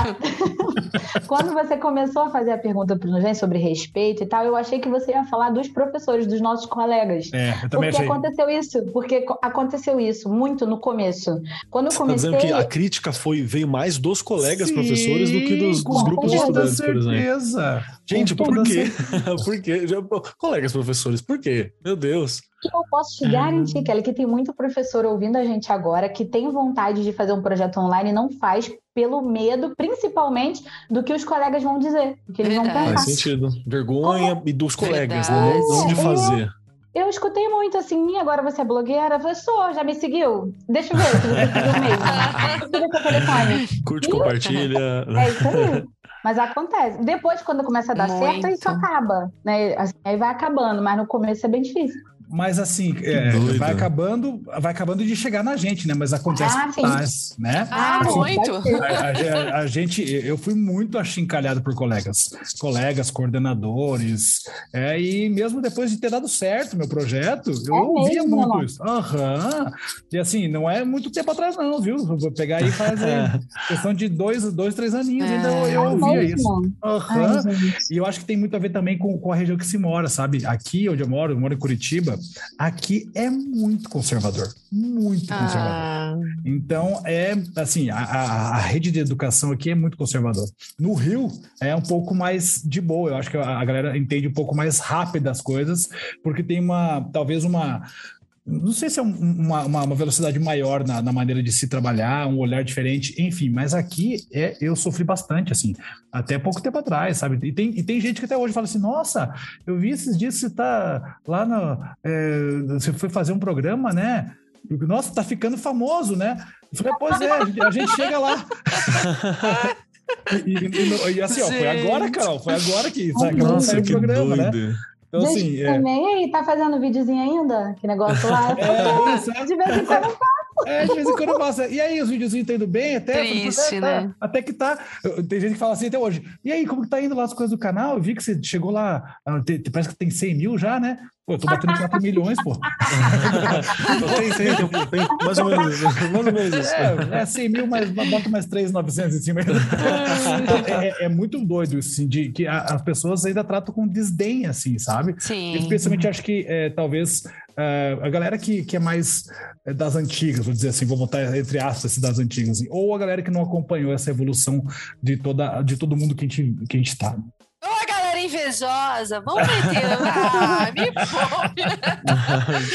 Quando você começou a fazer a pergunta para o sobre respeito e tal, eu achei que você ia falar dos professores, dos nossos colegas. É, eu também porque achei. aconteceu isso, porque aconteceu isso muito no começo. Quando eu comecei... Tá dizendo que a crítica foi, veio mais dos colegas Sim, professores do que dos, dos grupos de estudantes, por exemplo. Gente, por quê? por quê? Colegas professores, por quê? Meu Deus que eu posso te garantir, uhum. Kelly, que tem muito professor ouvindo a gente agora que tem vontade de fazer um projeto online e não faz pelo medo, principalmente, do que os colegas vão dizer, do que eles Verdade. vão pensar. Faz sentido. Vergonha Como? e dos colegas, né? Verdade. né? Não de fazer. Eu, eu escutei muito assim, agora você é blogueira? Eu falei, sou, já me seguiu? Deixa eu ver se você seguiu mesmo. Telefone. Curte, e... compartilha. É isso aí. Mas acontece. Depois, quando começa a dar muito. certo, isso acaba, né? Assim, aí vai acabando, mas no começo é bem difícil. Mas assim, é, vai acabando, vai acabando de chegar na gente, né? Mas acontece ah, mais, né? Ah, assim, muito! A, a, a, gente, eu fui muito achincalhado por colegas, colegas, coordenadores, é, e mesmo depois de ter dado certo meu projeto, eu é ouvia mesmo, muito isso. Aham. Uhum. E assim, não é muito tempo atrás, não, viu? Vou pegar aí e fazer questão de dois, dois, três aninhos, é. ainda eu, eu ouvia isso. Uhum. E eu acho que tem muito a ver também com, com a região que se mora, sabe? Aqui onde eu moro, eu moro em Curitiba, Aqui é muito conservador, muito ah. conservador. Então, é assim, a, a, a, rede de educação aqui é muito conservadora. No Rio, é um pouco mais de boa. Eu acho que a, a galera entende um pouco mais rápido as coisas, porque tem uma, talvez uma, não sei se é uma, uma, uma velocidade maior na, na, maneira de se trabalhar, um olhar diferente, enfim, mas aqui é, eu sofri bastante, assim, até pouco tempo atrás, sabe? E tem, e tem gente que até hoje fala assim: nossa, eu vi esses dias que você tá lá no. É, você foi fazer um programa, né? Nossa, tá ficando famoso, né? Eu falei, pois é, a gente, a gente chega lá. e, e, e, assim, ó, foi agora, Carol, foi agora que, sabe, Nossa, que o programa, né? Então, Gente, assim, é... também aí, tá fazendo videozinho ainda? Que negócio lá? é, isso, é. De vez em quando eu faço. É, de vez em quando eu faço. E aí, os videozinhos estão indo bem? Até, Triste, até, né? Tá, até que tá. Tem gente que fala assim até hoje. E aí, como que tá indo lá as coisas do canal? Eu vi que você chegou lá, ah, parece que tem 100 mil já, né? Pô, eu tô batendo 4 milhões, pô. tem, tem, tem, tem, mais ou menos isso. Mais ou menos isso. É, é 100 mil, mas bota mais 3,900 em cima. é, é, é, muito doido, assim, de que a, as pessoas ainda tratam com desdém, assim, sabe? Sim. Especialmente, acho que é, talvez é, a galera que, que é mais é, das antigas, vou dizer assim, vou botar entre aspas das antigas, assim, ou a galera que não acompanhou essa evolução de, toda, de todo mundo que a gente, que a gente tá invejosa. Vamos meter. Ah, me poupe.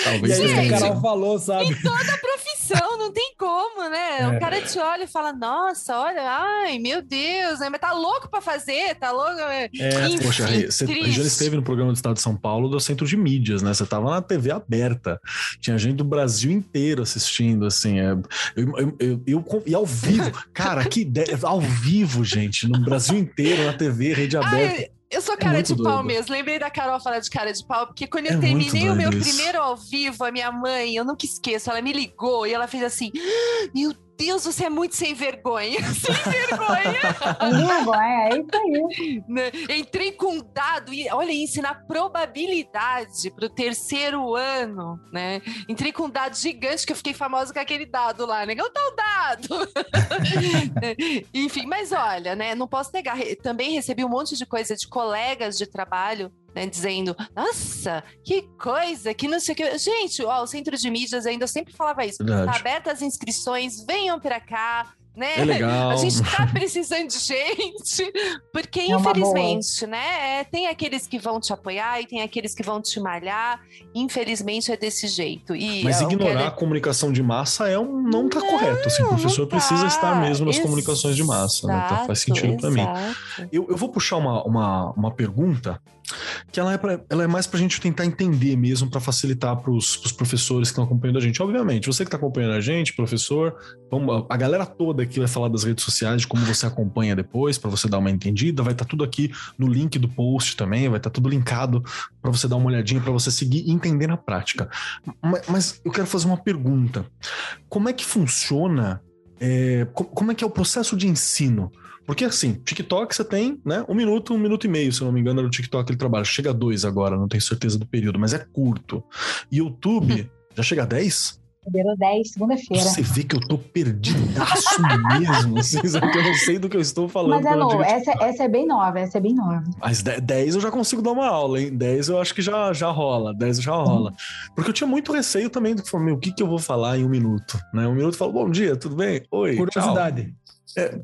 Talvez e é isso que a Carol falou, sabe? Em toda profissão, não tem como, né? É. O cara te olha e fala, nossa, olha, ai, meu Deus, né? Mas tá louco pra fazer, tá louco. É, Enfim, poxa, você já esteve no programa do Estado de São Paulo do Centro de Mídias, né? Você tava na TV aberta. Tinha gente do Brasil inteiro assistindo, assim. É, eu, eu, eu, eu, e ao vivo, cara, que ideia, ao vivo, gente, no Brasil inteiro, na TV, rede aberta. Ai, eu sou é cara é de pau mesmo. Lembrei da Carol falar de cara de pau, porque quando eu é terminei o meu isso. primeiro ao vivo, a minha mãe, eu nunca esqueço, ela me ligou e ela fez assim: ah, Meu Deus, você é muito sem vergonha. Sem vergonha. sem vergonha, é isso aí. Né? Entrei com dado e, olha, ensinar probabilidade para o terceiro ano, né? Entrei com um dado gigante que eu fiquei famosa com aquele dado lá, né? Eu tá o dado. Enfim, mas olha, né? Não posso negar. Também recebi um monte de coisa de colegas de trabalho né, dizendo, nossa, que coisa, que não sei o que. Gente, ó, o centro de mídias ainda sempre falava isso. Verdade. Tá abertas as inscrições, venham para cá, né? É legal. A gente tá precisando de gente, porque é infelizmente, né? É, tem aqueles que vão te apoiar e tem aqueles que vão te malhar. Infelizmente é desse jeito. E Mas ignorar quero... a comunicação de massa é um não tá não, correto. Assim, o professor tá. precisa estar mesmo nas Exato. comunicações de massa. Né? Então, faz sentido para mim. Eu, eu vou puxar uma, uma, uma pergunta que ela é, pra, ela é mais para a gente tentar entender mesmo, para facilitar para os professores que estão acompanhando a gente. Obviamente, você que está acompanhando a gente, professor, vamos, a galera toda aqui vai falar das redes sociais, de como você acompanha depois, para você dar uma entendida. Vai estar tá tudo aqui no link do post também, vai estar tá tudo linkado para você dar uma olhadinha, para você seguir e entender na prática. Mas, mas, eu quero fazer uma pergunta: como é que funciona? É, como é que é o processo de ensino? Porque assim, TikTok você tem, né? Um minuto, um minuto e meio, se eu não me engano, no TikTok ele trabalha. Chega a dois agora, não tenho certeza do período, mas é curto. YouTube já chega a 10? Liberou 10, segunda-feira. Você vê que eu tô perdidaço mesmo. Assim, que eu não sei do que eu estou falando. Mas é novo, essa, essa é bem nova, essa é bem nova. Mas 10 eu já consigo dar uma aula, hein? 10 eu acho que já, já rola, 10 já rola. Porque eu tinha muito receio também do que foi, o que, que eu vou falar em um minuto? Né? Um minuto eu falo, bom dia, tudo bem? Oi, Curiosidade. É,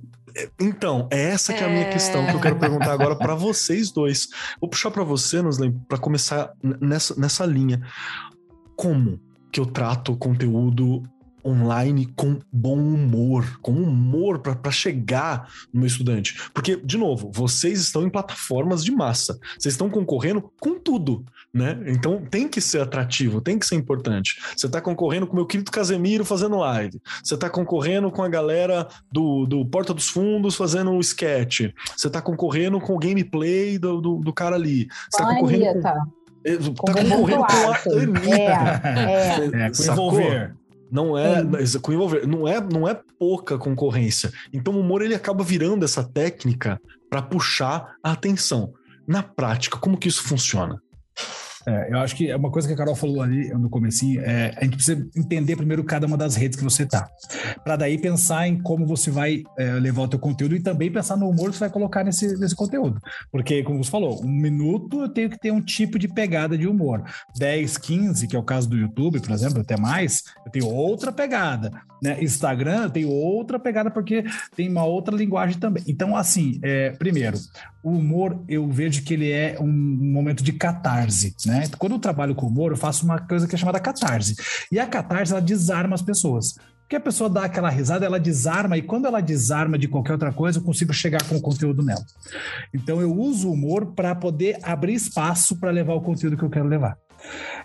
então, é essa que é a minha questão que eu quero perguntar agora para vocês dois. Vou puxar para você, Noslen, para começar nessa, nessa linha. Como que eu trato o conteúdo online com bom humor, com humor para chegar no meu estudante. Porque, de novo, vocês estão em plataformas de massa, vocês estão concorrendo com tudo, né? Então tem que ser atrativo, tem que ser importante. Você está concorrendo com o meu querido Casemiro fazendo live, você está concorrendo com a galera do, do Porta dos Fundos fazendo um sketch, você está concorrendo com o gameplay do, do, do cara ali, você está concorrendo com... Tá concorrendo com a Anitta. É, é. é envolver. Não é, com envolver, não é, não é pouca concorrência. Então o humor ele acaba virando essa técnica para puxar a atenção. Na prática, como que isso funciona? É, eu acho que é uma coisa que a Carol falou ali no comecinho, é, a gente precisa entender primeiro cada uma das redes que você tá, para daí pensar em como você vai é, levar o teu conteúdo e também pensar no humor que você vai colocar nesse, nesse conteúdo, porque como você falou, um minuto eu tenho que ter um tipo de pegada de humor, 10, 15, que é o caso do YouTube, por exemplo, até mais, eu tenho outra pegada, né? Instagram tem outra pegada porque tem uma outra linguagem também. Então, assim, é, primeiro, o humor eu vejo que ele é um momento de catarse, né? Quando eu trabalho com humor, eu faço uma coisa que é chamada catarse. E a catarse, ela desarma as pessoas. Porque a pessoa dá aquela risada, ela desarma, e quando ela desarma de qualquer outra coisa, eu consigo chegar com o conteúdo nela. Então eu uso o humor para poder abrir espaço para levar o conteúdo que eu quero levar.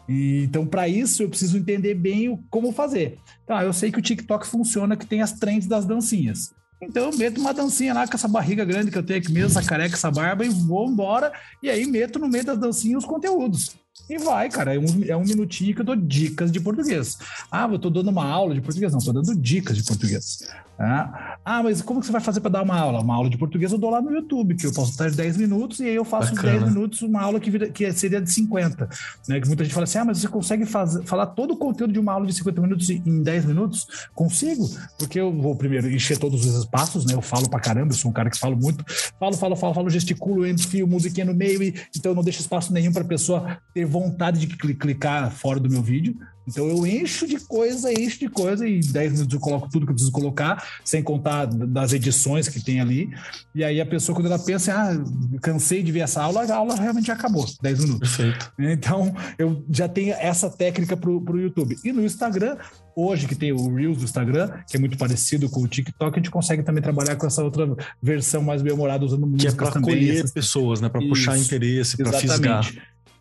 E, então, para isso, eu preciso entender bem o, como fazer. Tá, eu sei que o TikTok funciona, que tem as trends das dancinhas. Então eu meto uma dancinha lá com essa barriga grande que eu tenho aqui mesmo, essa careca, essa barba, e vou embora. E aí meto no meio das dancinhas os conteúdos. E vai, cara. É um, é um minutinho que eu dou dicas de português. Ah, eu tô dando uma aula de português. Não, tô dando dicas de português. Ah, ah mas como que você vai fazer para dar uma aula? Uma aula de português eu dou lá no YouTube, que eu posso estar 10 minutos e aí eu faço Bacana. os 10 minutos uma aula que, vira, que seria de 50. Né? Que muita gente fala assim: ah, mas você consegue fazer, falar todo o conteúdo de uma aula de 50 minutos em 10 minutos? Consigo, porque eu vou primeiro encher todos os espaços, né? Eu falo pra caramba, eu sou um cara que falo muito. Falo, falo, falo, falo, gesticulo, enfio musiquinha no meio, e, então eu não deixo espaço nenhum para pessoa ter vontade de clicar fora do meu vídeo. Então eu encho de coisa, encho de coisa, e em 10 minutos eu coloco tudo que eu preciso colocar, sem contar das edições que tem ali. E aí a pessoa, quando ela pensa, ah, cansei de ver essa aula, a aula realmente já acabou, 10 minutos. Perfeito. Então eu já tenho essa técnica para o YouTube. E no Instagram, hoje que tem o Reels do Instagram, que é muito parecido com o TikTok, a gente consegue também trabalhar com essa outra versão mais bem-humorada, usando música Que é para colher essas... pessoas, né? Para puxar interesse, para fisgar.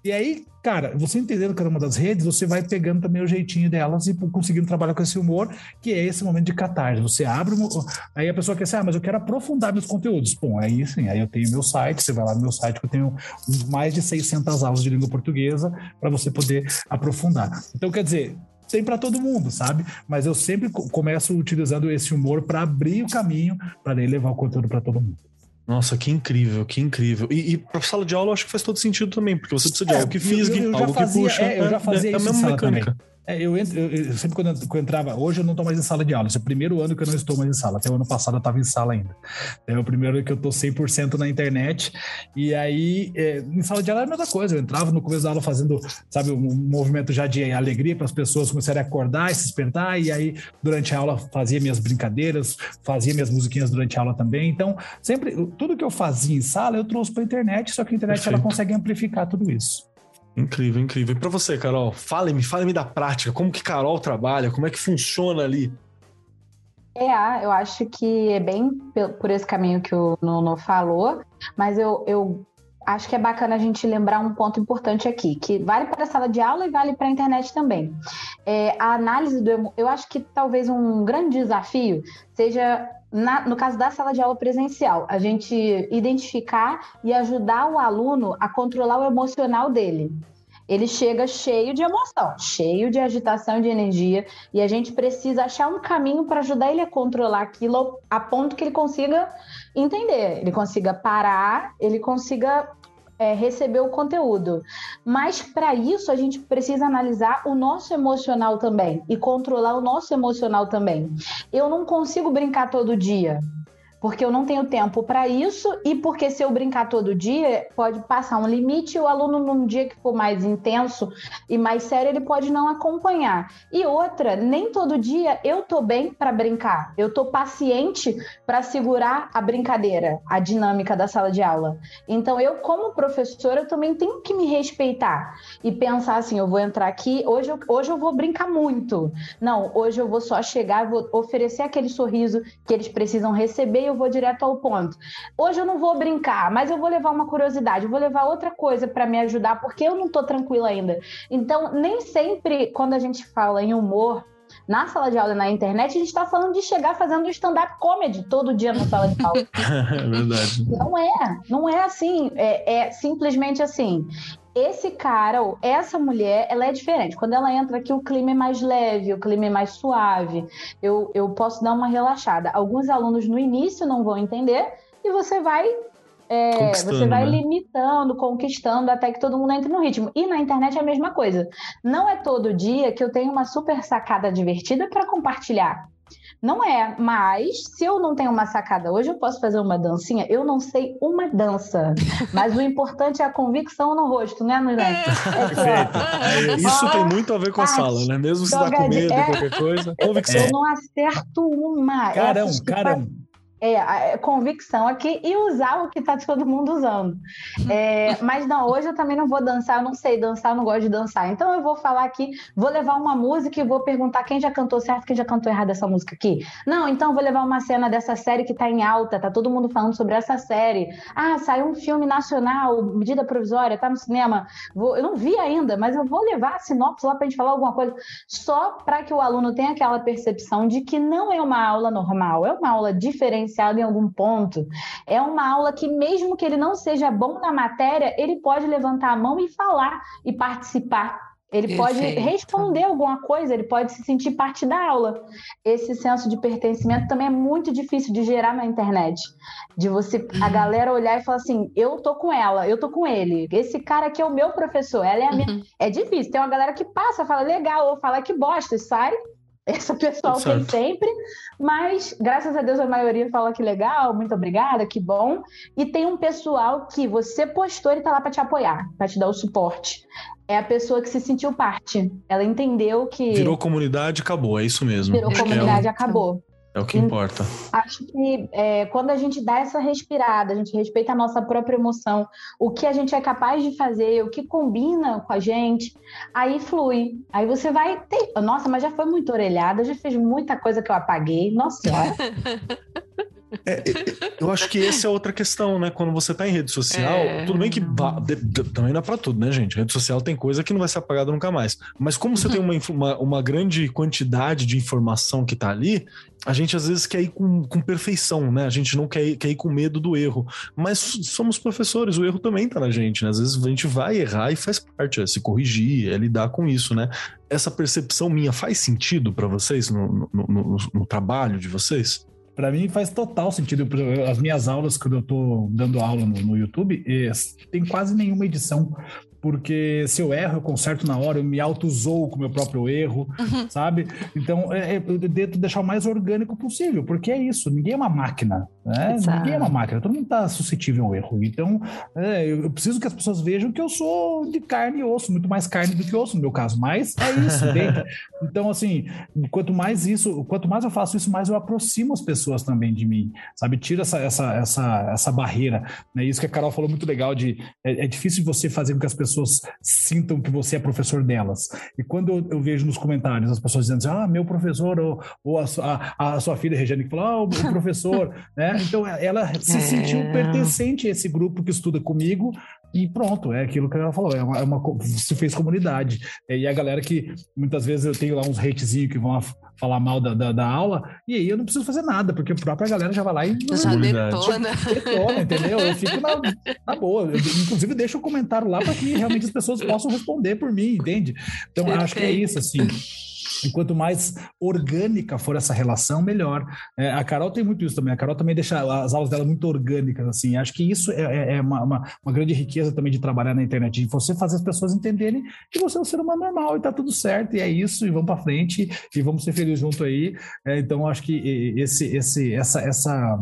E aí, cara, você entendendo cada uma das redes, você vai pegando também o jeitinho delas e conseguindo trabalhar com esse humor, que é esse momento de catarse. Você abre, aí a pessoa quer dizer, ah, mas eu quero aprofundar meus conteúdos. Bom, aí sim, aí eu tenho meu site, você vai lá no meu site que eu tenho mais de 600 aulas de língua portuguesa para você poder aprofundar. Então, quer dizer, sem para todo mundo, sabe? Mas eu sempre começo utilizando esse humor para abrir o caminho para levar o conteúdo para todo mundo. Nossa, que incrível, que incrível. E, e para sala de aula, eu acho que faz todo sentido também, porque você precisa de é, algo que fisgue, algo fazia, que puxa. É, eu já fazia é, isso é a mesma mecânica. Também. É, eu, entro, eu, eu, sempre quando eu, entrava, hoje eu não estou mais em sala de aula, esse é o primeiro ano que eu não estou mais em sala, até o ano passado eu estava em sala ainda. É o primeiro ano que eu estou 100% na internet, e aí é, em sala de aula era a mesma coisa, eu entrava no começo da aula fazendo, sabe, um movimento já de alegria para as pessoas começarem a acordar e se despertar, e aí durante a aula fazia minhas brincadeiras, fazia minhas musiquinhas durante a aula também, então sempre, tudo que eu fazia em sala eu trouxe para a internet, só que a internet Perfeito. ela consegue amplificar tudo isso. Incrível, incrível. E para você, Carol, fale-me, fale-me da prática, como que Carol trabalha, como é que funciona ali? É, eu acho que é bem por esse caminho que o Nuno falou, mas eu, eu acho que é bacana a gente lembrar um ponto importante aqui, que vale para a sala de aula e vale para a internet também. É, a análise do. Eu acho que talvez um grande desafio seja na, no caso da sala de aula presencial, a gente identificar e ajudar o aluno a controlar o emocional dele. Ele chega cheio de emoção, cheio de agitação de energia, e a gente precisa achar um caminho para ajudar ele a controlar aquilo a ponto que ele consiga entender, ele consiga parar, ele consiga é, receber o conteúdo. Mas para isso a gente precisa analisar o nosso emocional também e controlar o nosso emocional também. Eu não consigo brincar todo dia porque eu não tenho tempo para isso e porque se eu brincar todo dia, pode passar um limite e o aluno num dia que for mais intenso e mais sério, ele pode não acompanhar. E outra, nem todo dia eu tô bem para brincar. Eu tô paciente para segurar a brincadeira, a dinâmica da sala de aula. Então eu como professora eu também tenho que me respeitar e pensar assim, eu vou entrar aqui, hoje eu, hoje eu vou brincar muito. Não, hoje eu vou só chegar, vou oferecer aquele sorriso que eles precisam receber eu vou direto ao ponto. Hoje eu não vou brincar, mas eu vou levar uma curiosidade, eu vou levar outra coisa para me ajudar, porque eu não tô tranquila ainda. Então, nem sempre quando a gente fala em humor, na sala de aula e na internet, a gente está falando de chegar fazendo stand-up comedy todo dia na sala de aula. é verdade. Não é, não é assim. É, é simplesmente assim esse cara ou essa mulher, ela é diferente. Quando ela entra aqui, o clima é mais leve, o clima é mais suave. Eu, eu posso dar uma relaxada. Alguns alunos no início não vão entender e você vai é, você vai né? limitando, conquistando até que todo mundo entre no ritmo. E na internet é a mesma coisa. Não é todo dia que eu tenho uma super sacada divertida para compartilhar. Não é, mas se eu não tenho uma sacada hoje, eu posso fazer uma dancinha. Eu não sei uma dança, mas o importante é a convicção no rosto, né, Nurã? É, é, é Isso tem muito a ver com a sala, né? Mesmo se dá com medo, é, qualquer coisa. Convicção. Eu não acerto uma. Caramba, caramba. É, é, convicção aqui e usar o que está todo mundo usando. É, mas não, hoje eu também não vou dançar, eu não sei dançar, eu não gosto de dançar. Então eu vou falar aqui, vou levar uma música e vou perguntar quem já cantou certo, quem já cantou errado essa música aqui. Não, então vou levar uma cena dessa série que está em alta, tá todo mundo falando sobre essa série. Ah, saiu um filme nacional, medida provisória, tá no cinema. Vou, eu não vi ainda, mas eu vou levar a sinopse lá para a gente falar alguma coisa, só para que o aluno tenha aquela percepção de que não é uma aula normal, é uma aula diferente diferenciado em algum ponto. É uma aula que, mesmo que ele não seja bom na matéria, ele pode levantar a mão e falar e participar. Ele Perfeito. pode responder alguma coisa, ele pode se sentir parte da aula. Esse senso de pertencimento também é muito difícil de gerar na internet. De você, a galera olhar e falar assim: eu tô com ela, eu tô com ele. Esse cara aqui é o meu professor, ela é a minha. Uhum. É difícil. Tem uma galera que passa, fala legal, ou fala que bosta, e sai essa pessoal tem sempre, mas graças a Deus a maioria fala que legal, muito obrigada, que bom. E tem um pessoal que você postou e tá lá para te apoiar, para te dar o suporte. É a pessoa que se sentiu parte. Ela entendeu que. Virou comunidade, acabou, é isso mesmo. Virou comunidade, é acabou. É o que importa. Acho que é, quando a gente dá essa respirada, a gente respeita a nossa própria emoção, o que a gente é capaz de fazer, o que combina com a gente, aí flui. Aí você vai ter. Nossa, mas já foi muito orelhada, já fez muita coisa que eu apaguei. Nossa senhora. É, é, eu acho que essa é outra questão, né? Quando você tá em rede social, é... tudo bem que também não é pra tudo, né, gente? Rede social tem coisa que não vai ser apagada nunca mais. Mas como você tem uma, uma, uma grande quantidade de informação que tá ali, a gente às vezes quer ir com, com perfeição, né? A gente não quer ir, quer ir com medo do erro. Mas somos professores, o erro também tá na gente, né? Às vezes a gente vai errar e faz parte, é se corrigir, é lidar com isso, né? Essa percepção minha faz sentido para vocês no, no, no, no trabalho de vocês? Para mim faz total sentido. As minhas aulas, quando eu estou dando aula no, no YouTube, tem quase nenhuma edição porque se eu erro, eu conserto na hora, eu me auto-zoo com o meu próprio erro, uhum. sabe? Então, é, é, eu tento deixar o mais orgânico possível, porque é isso, ninguém é uma máquina, né? Ninguém é uma máquina, todo mundo está suscetível ao erro. Então, é, eu preciso que as pessoas vejam que eu sou de carne e osso, muito mais carne do que osso no meu caso, mas é isso, Então, assim, quanto mais isso, quanto mais eu faço isso, mais eu aproximo as pessoas também de mim, sabe? Tira essa, essa, essa, essa barreira, né? Isso que a Carol falou muito legal de, é, é difícil você fazer com que as pessoas pessoas sintam que você é professor delas. E quando eu, eu vejo nos comentários as pessoas dizendo assim, ah, meu professor, ou, ou a, a, a, sua filha Regiane que falou, ah, o, professor, né? Então ela se sentiu é. pertencente a esse grupo que estuda comigo e pronto, é aquilo que ela falou, é uma, é uma se fez comunidade. E a galera que muitas vezes eu tenho lá uns hatezinhos que vão falar mal da, da, da, aula, e aí eu não preciso fazer nada, porque a própria galera já vai lá e. Já detona. detona, entendeu? Eu fico na, na boa. Eu, inclusive, deixo o um comentário lá para que realmente as pessoas possam responder por mim, entende? Então, Perfeito. acho que é isso, assim. Quanto mais orgânica for essa relação, melhor. É, a Carol tem muito isso também. A Carol também deixa as aulas dela muito orgânicas, assim. Acho que isso é, é, é uma, uma, uma, grande riqueza também de trabalhar na internet, de você fazer as pessoas entenderem que você é um ser humano normal e tá tudo certo, e é isso, e vamos para frente, e vamos ser felizes junto aí. É, então, acho que esse, esse, essa, essa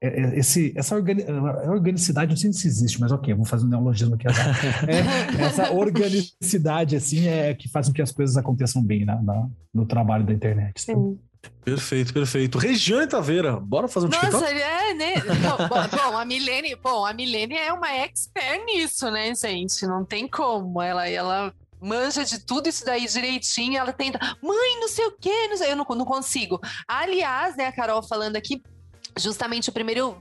esse, essa organi organicidade, não sei se existe, mas ok, vou fazer um neologismo aqui agora. É, essa organicidade, assim, é que faz com que as coisas aconteçam bem na, na no trabalho da internet. Sim. Perfeito, perfeito. Regiane Taveira, bora fazer um Nossa, TikTok? é, né? bom, bom, a Milene, bom, a Milene é uma expert nisso, né, gente? Não tem como. Ela, ela manja de tudo isso daí direitinho. Ela tenta, mãe, não sei o quê, não sei, eu não, não consigo. Aliás, né, a Carol falando aqui, justamente o primeiro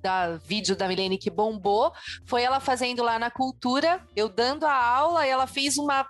da vídeo da Milene que bombou foi ela fazendo lá na cultura, eu dando a aula e ela fez uma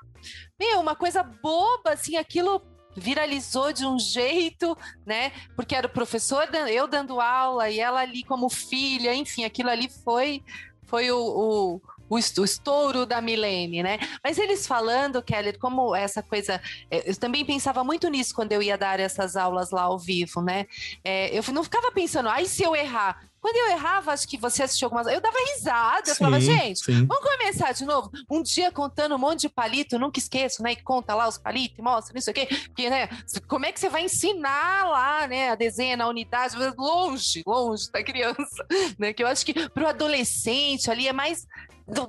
meu, uma coisa boba assim, aquilo viralizou de um jeito, né? Porque era o professor, eu dando aula e ela ali como filha, enfim, aquilo ali foi foi o, o o, estouro da Milene, né? Mas eles falando, Kelly, como essa coisa. É, eu também pensava muito nisso quando eu ia dar essas aulas lá ao vivo, né? É, eu não ficava pensando, ai, se eu errar. Quando eu errava, acho que você assistiu algumas. Eu dava risada. Eu sim, falava, gente, sim. vamos começar de novo. Um dia contando um monte de palito, nunca esqueço, né? E conta lá os palitos, mostra isso aqui. Porque, né? Como é que você vai ensinar lá, né? A desenha na unidade? Longe, longe da criança. Né? Que eu acho que pro adolescente ali é mais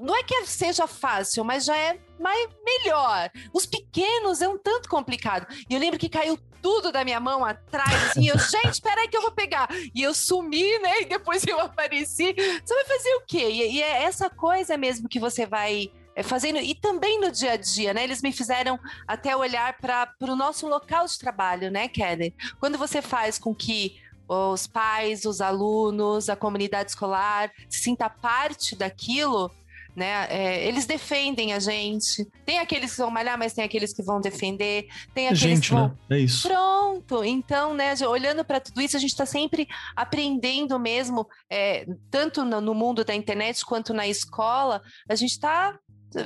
não é que seja fácil, mas já é mais melhor. Os pequenos é um tanto complicado. E eu lembro que caiu tudo da minha mão atrás, assim, eu, gente, peraí que eu vou pegar. E eu sumi, né? E depois eu apareci. Você vai fazer o quê? E, e é essa coisa mesmo que você vai é, fazendo, e também no dia a dia, né? Eles me fizeram até olhar para o nosso local de trabalho, né, Kelly? Quando você faz com que os pais, os alunos, a comunidade escolar se sinta parte daquilo, né? É, eles defendem a gente. Tem aqueles que vão malhar, mas tem aqueles que vão defender. Tem aqueles gente, que vão... né? É isso. Pronto. Então, né, olhando para tudo isso, a gente está sempre aprendendo mesmo, é, tanto no mundo da internet quanto na escola. A gente está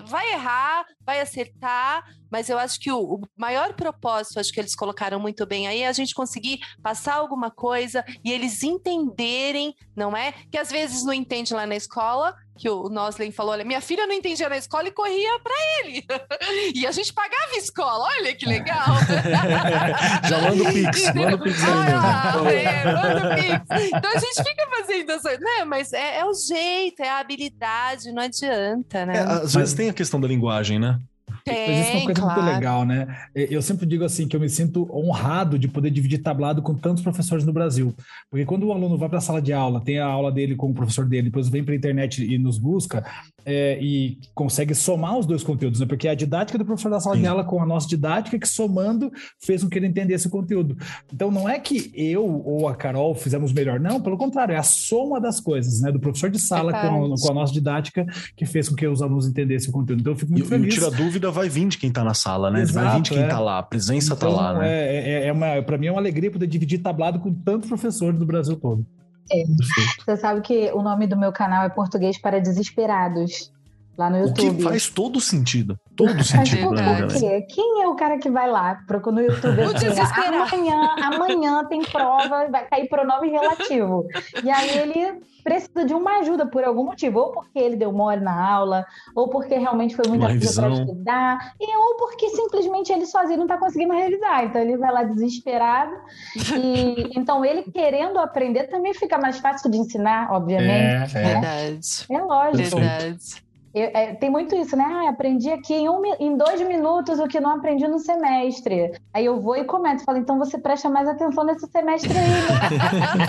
vai errar, vai acertar, mas eu acho que o, o, maior propósito, acho que eles colocaram muito bem aí, é a gente conseguir passar alguma coisa e eles entenderem, não é? Que às vezes não entende lá na escola, que o Nosley falou, olha, minha filha não entendia na escola e corria para ele. e a gente pagava escola, olha que legal. Já manda o Pix, manda o Pix ah, é, manda o Pix. Então a gente fica fazendo essa, né? Mas é, é, o jeito, é a habilidade, não adianta, né? É, às vezes tem a questão da linguagem, né? Tem, é uma coisa claro. muito legal, né? Eu sempre digo assim que eu me sinto honrado de poder dividir tablado com tantos professores no Brasil. Porque quando o aluno vai para a sala de aula, tem a aula dele com o professor dele, depois vem para a internet e nos busca é, e consegue somar os dois conteúdos, né? Porque é a didática do professor da sala Sim. de aula com a nossa didática que somando fez com que ele entendesse o conteúdo. Então não é que eu ou a Carol fizemos melhor, não, pelo contrário, é a soma das coisas, né? Do professor de sala com a, com a nossa didática que fez com que os alunos entendessem o conteúdo. Então eu fico E, muito e feliz. tira dúvida vai vir de quem tá na sala, né? vai vir Exato, de quem é. tá lá. A presença tá Então, lá, né? É, é, é uma, para mim é uma alegria poder dividir tablado com tantos professores do Brasil todo. Perfeito. Você sabe que o nome do meu canal é Português para Desesperados, lá no O que YouTube. faz todo sentido. Todo Mas sentido, né, por quê? Quem é o cara que vai lá pro- no YouTube O assim, desesperado. amanhã, amanhã tem prova, vai cair pronome relativo. E aí ele precisa de uma ajuda por algum motivo, ou porque ele deu mole na aula, ou porque realmente foi muita coisa para revisão. estudar, e ou porque simplesmente ele sozinho não está conseguindo revisar. Então ele vai lá desesperado. E então ele querendo aprender também fica mais fácil de ensinar, obviamente. É, né? Verdade. É lógico. Verdade. Eu- é, tem muito isso, né? Ah, aprendi aqui em, um em dois minutos o que não aprendi no semestre. Aí eu vou e comento, falo, então você presta mais atenção nesse semestre aí. né?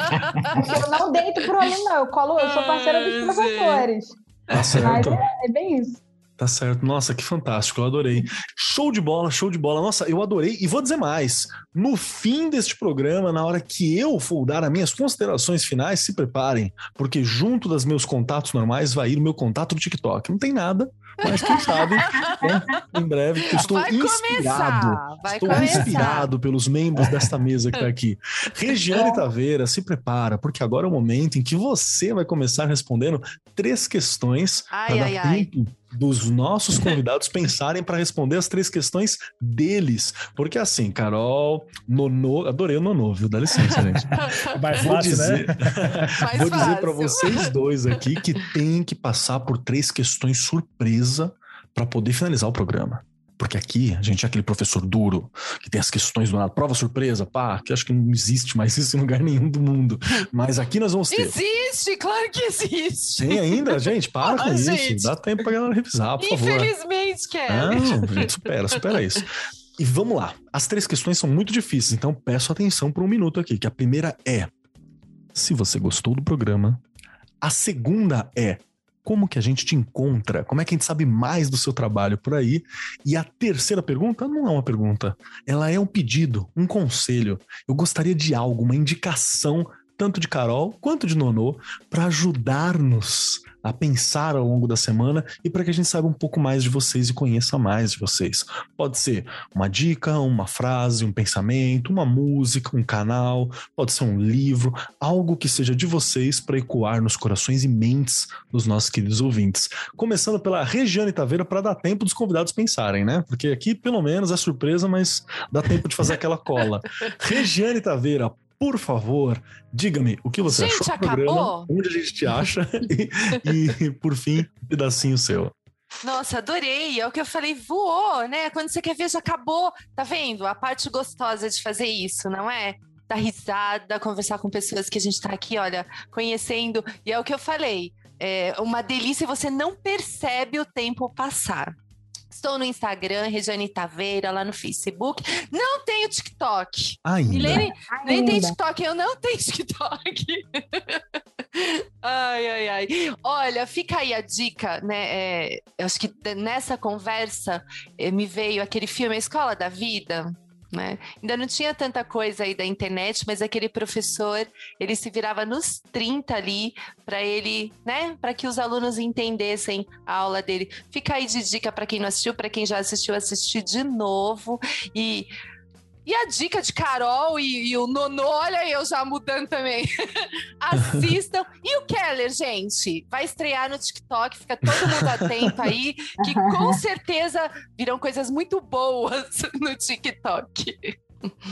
Eu não deito pro aluno, não. Eu colo, eu sou parceira dos professores. Tá Mas é, é bem isso. Tá certo. Nossa, que fantástico. Eu adorei. Show de bola, show de bola. Nossa, eu adorei. E vou dizer mais. No fim deste programa, na hora que eu for dar as minhas considerações finais, se preparem, porque junto dos meus contatos normais vai ir o meu contato do TikTok. Não tem nada, mas quem sabe, né, em breve, estou Vai inspirado. começar. Vai Estou começar. inspirado pelos membros desta mesa que está aqui. Regiane Taveira, se prepara, porque agora é o momento em que você vai começar respondendo três questões para dar ai. tempo dos nossos convidados pensarem para responder as três questões deles. Porque assim, Carol, Nonô, adorei o Nonô, viu? Dá licença, gente. É mais Vou fácil, dizer, né? Vou dizer para fácil. vocês dois aqui que tem que passar por três questões surpresa para poder finalizar o programa. Porque aqui a gente é aquele professor duro que tem as questões do nada, prova surpresa, pá, que acho que não existe mais isso em lugar nenhum do mundo. Mas aqui nós vamos ter. Existe, claro que existe. Tem ainda, gente, para com Ah, isso. gente. Dá tempo pra galera revisar, por favor. Infelizmente, Kelly. Não, gente, supera, supera isso. E vamos lá. As três questões são muito difíceis, então peço atenção por um minuto aqui. Que a primeira é: se você gostou do programa. A segunda é: como que a gente te encontra? Como é que a gente sabe mais do seu trabalho por aí? E a terceira pergunta não é uma pergunta, ela é um pedido, um conselho. Eu gostaria de algo, uma indicação, tanto de Carol quanto de Nonô, para ajudar-nos a pensar ao longo da semana e para que a gente saiba um pouco mais de vocês e conheça mais de vocês. Pode ser uma dica, uma frase, um pensamento, uma música, um canal, pode ser um livro, algo que seja de vocês para ecoar nos corações e mentes dos nossos queridos ouvintes. Começando pela Regiane Taveira para dar tempo dos convidados pensarem, né? Porque aqui pelo menos é surpresa, mas dá tempo de fazer aquela cola. Regiane Taveira, por favor, diga-me o que você Gente, achou do programa, acabou? onde a gente te acha e, e, por fim, um pedacinho seu. Nossa, adorei. É o que eu falei, voou, né? Quando você quer ver, já acabou. Tá vendo? A parte gostosa de fazer isso, não é? Dar risada, conversar com pessoas que a gente tá aqui, olha, conhecendo. E é o que eu falei. É uma delícia você não percebe o tempo passar. Estou no Instagram, Regiane Taveira, lá no Facebook. Não tenho TikTok. Ainda. Milene, nem tem Ainda. TikTok, eu não tenho TikTok. ai, ai, ai. Olha, fica aí a dica, né? é, eu acho que nessa conversa eh, me veio aquele filme A Escola da Vida. Né? Ainda não tinha tanta coisa aí da internet, mas aquele professor, ele se virava nos 30 ali para ele, né, para que os alunos entendessem a aula dele. Fica aí de dica para quem não assistiu, para quem já assistiu, assistir de novo e e a dica de Carol e, e o Nono, olha aí, eu já mudando também. Assistam. E o Keller, gente, vai estrear no TikTok, fica todo mundo atento aí, que com certeza virão coisas muito boas no TikTok.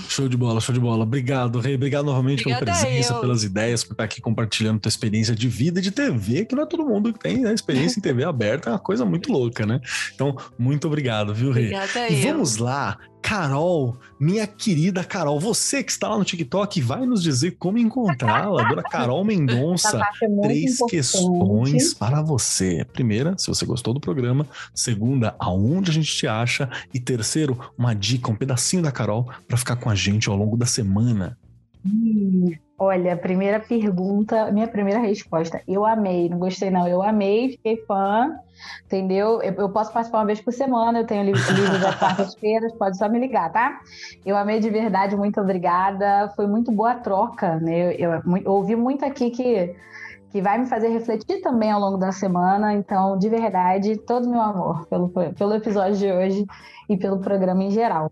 Show de bola, show de bola. Obrigado, Rei. Obrigado novamente pela Obrigada presença, eu. pelas ideias, por estar aqui compartilhando tua experiência de vida e de TV, que não é todo mundo que tem né? experiência em TV aberta, é uma coisa muito louca, né? Então, muito obrigado, viu, Rei? Obrigada E eu. vamos lá, Carol, minha querida Carol. Você que está lá no TikTok, vai nos dizer como encontrá-la. Dona Carol Mendonça. é Três importante. questões para você. Primeira, se você gostou do programa. Segunda, aonde a gente te acha. E terceiro, uma dica, um pedacinho da Carol para ficar com a gente ao longo da semana. Hum, Olha, primeira pergunta, minha primeira resposta. Eu amei, não gostei não. Eu amei, fiquei fã, entendeu? Eu, eu posso participar uma vez por semana, eu tenho livro, livro das quartas-feiras, pode só me ligar, tá? Eu amei de verdade, muito obrigada. Foi muito boa a troca, né? Eu, eu- eu ouvi muito aqui que, que vai me fazer refletir também ao longo da semana. Então, de verdade, todo meu amor pelo, pelo episódio de hoje e pelo programa em geral.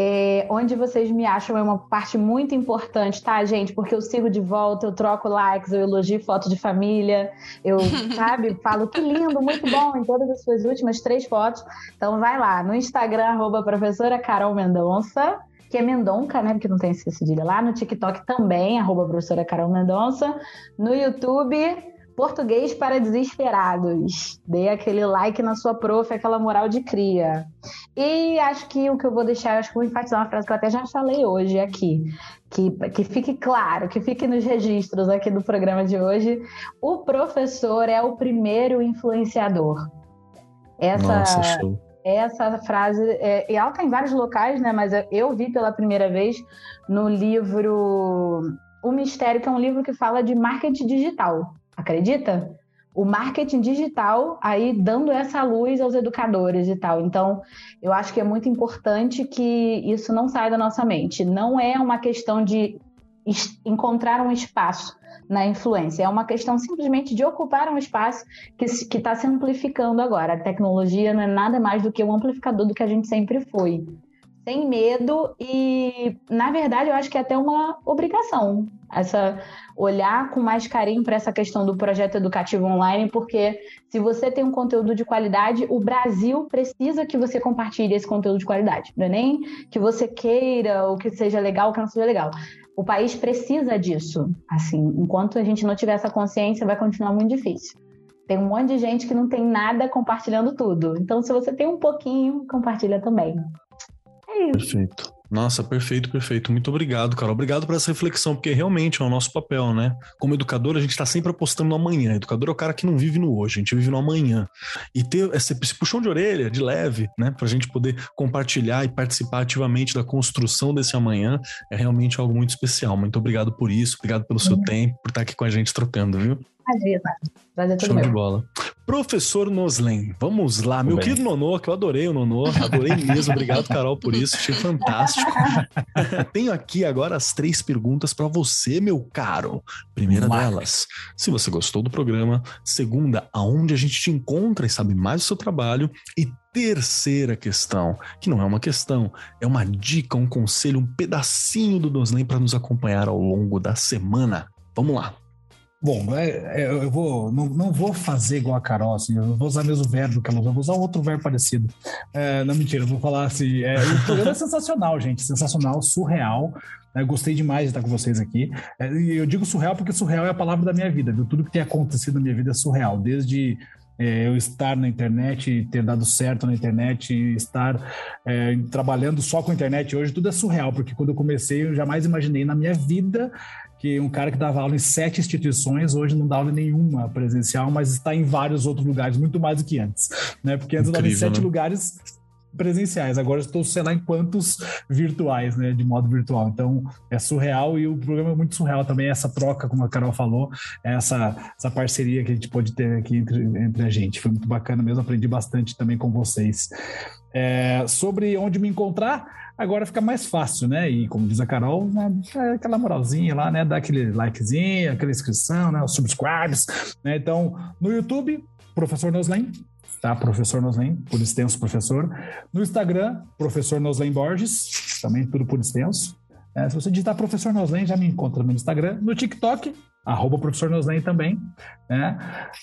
É, onde vocês me acham é uma parte muito importante, tá, gente? Porque eu sigo de volta, eu troco likes, eu elogio foto de família, eu, sabe, falo que lindo, muito bom em todas as suas últimas três fotos. Então vai lá, no Instagram, arroba professora Carol Mendonça, que é Mendonca, né? Porque não tem esse cedilha lá. No TikTok também, arroba professora Carol Mendonça. No YouTube, Português para Desesperados. Dê aquele like na sua prof, aquela moral de cria. E acho que o que eu vou deixar, acho que vou enfatizar uma frase que eu até já falei hoje aqui, que, que fique claro, que fique nos registros aqui do programa de hoje. O professor é o primeiro influenciador. Essa, Nossa, show. essa frase, é, e ela está em vários locais, né? Mas eu vi pela primeira vez no livro O Mistério, que é um livro que fala de marketing digital. Acredita? O marketing digital aí dando essa luz aos educadores e tal. Então, eu acho que é muito importante que isso não saia da nossa mente. Não é uma questão de encontrar um espaço na influência, é uma questão simplesmente de ocupar um espaço que está se amplificando agora. A tecnologia não é nada mais do que um amplificador do que a gente sempre foi. Sem medo e, na verdade, eu acho que é até uma obrigação essa olhar com mais carinho para essa questão do projeto educativo online, porque se você tem um conteúdo de qualidade, o Brasil precisa que você compartilhe esse conteúdo de qualidade. Não é nem que você queira ou que seja legal ou que não seja legal. O país precisa disso. Assim, enquanto a gente não tiver essa consciência, vai continuar muito difícil. Tem um monte de gente que não tem nada compartilhando tudo. Então, se você tem um pouquinho, compartilha também. É isso. Perfeito. Nossa, perfeito, perfeito. Muito obrigado, Carol. Obrigado por essa reflexão, porque realmente é o nosso papel, né? Como educador, a gente está sempre apostando no amanhã. Educador é o cara que não vive no hoje, a gente vive no amanhã. E ter esse, puxão de orelha, de leve, né? Pra gente poder compartilhar e participar ativamente da construção desse amanhã é realmente algo muito especial. Muito obrigado por isso, obrigado pelo seu tempo, por estar aqui com a gente trocando, viu? Imagina. Prazer todo Show de meu. bola. Professor Noslen, vamos lá. Meu bem. querido Nonô, que eu adorei o Nonô, adorei mesmo. Obrigado, Carol, por isso. Achei fantástico. Tenho aqui agora as três perguntas para você, meu caro. Primeira delas, se você gostou do programa. Segunda, aonde a gente te encontra e sabe mais do seu trabalho. E terceira questão, que não é uma questão, é uma dica, um conselho, um pedacinho do Noslen para nos acompanhar ao longo da semana. Vamos lá. Bom, é- é, eu vou, não, não vou fazer igual a Carol, assim, eu não vou usar o mesmo verbo que ela usou, vou usar outro verbo parecido. É, não, mentira, eu vou falar assim. é, o programa é sensacional, gente, sensacional, surreal. né, gostei demais de estar com vocês aqui. É, e eu digo surreal porque surreal é a palavra da minha vida, viu? Tudo que tem acontecido na minha vida é surreal, desde é, eu estar na internet, ter dado certo na internet, estar é, trabalhando só com a internet hoje, tudo é surreal, porque quando eu comecei, eu jamais imaginei na minha vida que um cara que dava aula em sete instituições hoje não dá aula em nenhuma presencial, mas está em vários outros lugares, muito mais do que antes, né? Porque antes eu dava em Incrível, sete né? lugares presenciais, agora estou, sei lá, em quantos virtuais, né? De modo virtual. Então é surreal e o programa é muito surreal também, essa troca, como a Carol falou, essa, essa parceria que a gente pode ter aqui entre, entre a gente. Foi muito bacana mesmo, aprendi bastante também com vocês. É, sobre onde me encontrar, agora fica mais fácil, né? E como diz a Carol, né, é aquela moralzinha lá, né? Dá aquele likezinho, aquela inscrição, né? Os subscribes, né? Então, no YouTube, Professor Noslen, tá? Professor Noslen, por extenso professor. No Instagram, Professor Noslen Borges, também tudo por extenso. É, se você digitar Professor Noslen, já me encontra no Instagram. No TikTok, arroba Professor Noslen também. Né?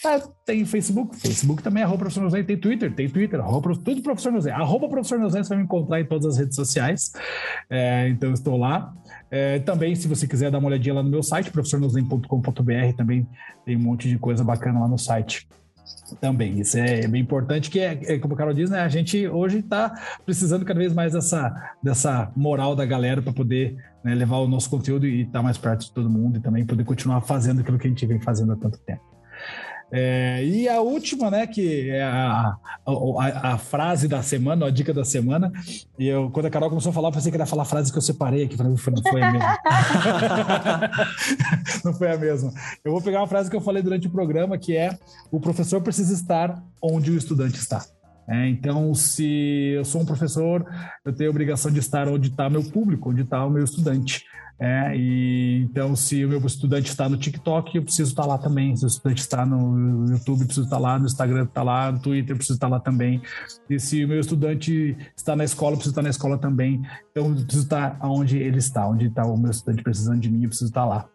Ah, tem Facebook, Facebook também, arroba Professor Noslen. Tem Twitter, tem Twitter, arroba, tudo Professor Noslen. Arroba Professor Noslen, você vai me encontrar em todas as redes sociais. É, então, estou lá. É, também, se você quiser dar uma olhadinha lá no meu site, professornoslen.com.br, também tem um monte de coisa bacana lá no site. Também, isso é bem importante, que é, é como o Carol diz, né? A gente hoje está precisando cada vez mais dessa, dessa moral da galera para poder né, levar o nosso conteúdo e estar tá mais perto de todo mundo e também poder continuar fazendo aquilo que a gente vem fazendo há tanto tempo. É, e a última, né, que é a, a, a, frase da semana, a dica da semana. E eu, quando a Carol começou a falar, eu pensei que era falar a frase que eu separei aqui, falei, não foi a mesma. não foi a mesma. Eu vou pegar uma frase que eu falei durante o programa, que é: o professor precisa estar onde o estudante está. É, então, se eu sou um professor, eu tenho a obrigação de estar onde está meu público, onde está o meu estudante. É, e então, se o meu estudante está no TikTok, eu preciso estar lá também. Se o estudante está no YouTube, preciso estar lá. No Instagram, está lá. No Twitter, preciso estar lá também. E se o meu estudante está na escola, preciso estar na escola também. Então, eu preciso estar onde ele está, onde está o meu estudante precisando de mim, eu preciso estar lá.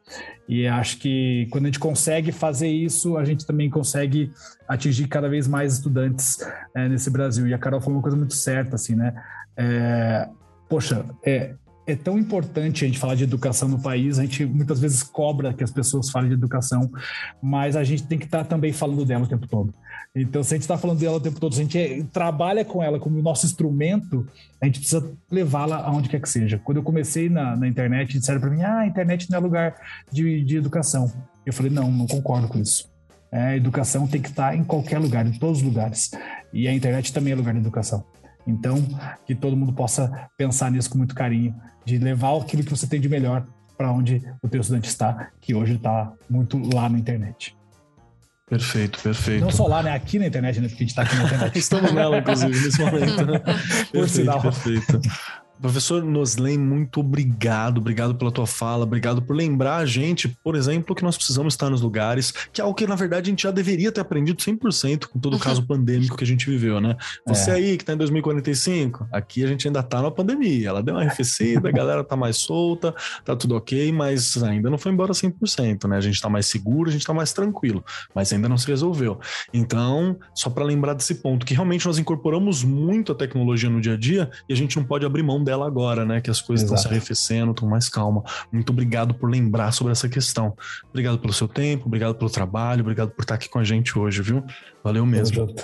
E acho que quando a gente consegue fazer isso, a gente também consegue atingir cada vez mais estudantes é, nesse Brasil. E a Carol falou uma coisa muito certa, assim, né? É, poxa, é, é tão importante a gente falar de educação no país, a gente muitas vezes cobra que as pessoas falem de educação, mas a gente tem que estar tá também falando dela o tempo todo. Então, se a gente está falando dela o tempo todo, se a gente é, trabalha com ela como nosso instrumento, a gente precisa levá-la aonde quer que seja. Quando eu comecei na, na internet, disseram para mim: ah, a internet não é lugar de, de educação. Eu falei: não, não concordo com isso. É, a educação tem que estar em qualquer lugar, em todos os lugares. E a internet também é lugar de educação. Então, que todo mundo possa pensar nisso com muito carinho, de levar aquilo que você tem de melhor para onde o teu estudante está, que hoje está muito lá na internet. Perfeito, perfeito. Não só lá, né? Aqui na internet, né? Porque a gente está aqui na internet. Estamos nela, inclusive, nesse momento. perfeito, perfeito. Professor Noslen, muito obrigado, obrigado pela tua fala, obrigado por lembrar a gente, por exemplo, que nós precisamos estar nos lugares, que é algo que na verdade a gente já deveria ter aprendido 100% com todo o caso pandêmico que a gente viveu, né? Você é. aí que está em 2045, aqui a gente ainda está na pandemia, ela deu uma arrefecida, a galera tá mais solta, tá tudo ok, mas ainda não foi embora 100%, né? A gente está mais seguro, a gente está mais tranquilo, mas ainda não se resolveu. Então, só para lembrar desse ponto, que realmente nós incorporamos muito a tecnologia no dia a dia e a gente não pode abrir mão dela agora, né? Que as coisas estão se arrefecendo, estão mais calma. Muito obrigado por lembrar sobre essa questão. Obrigado pelo seu tempo, obrigado pelo trabalho, obrigado por estar aqui com a gente hoje, viu? Valeu mesmo.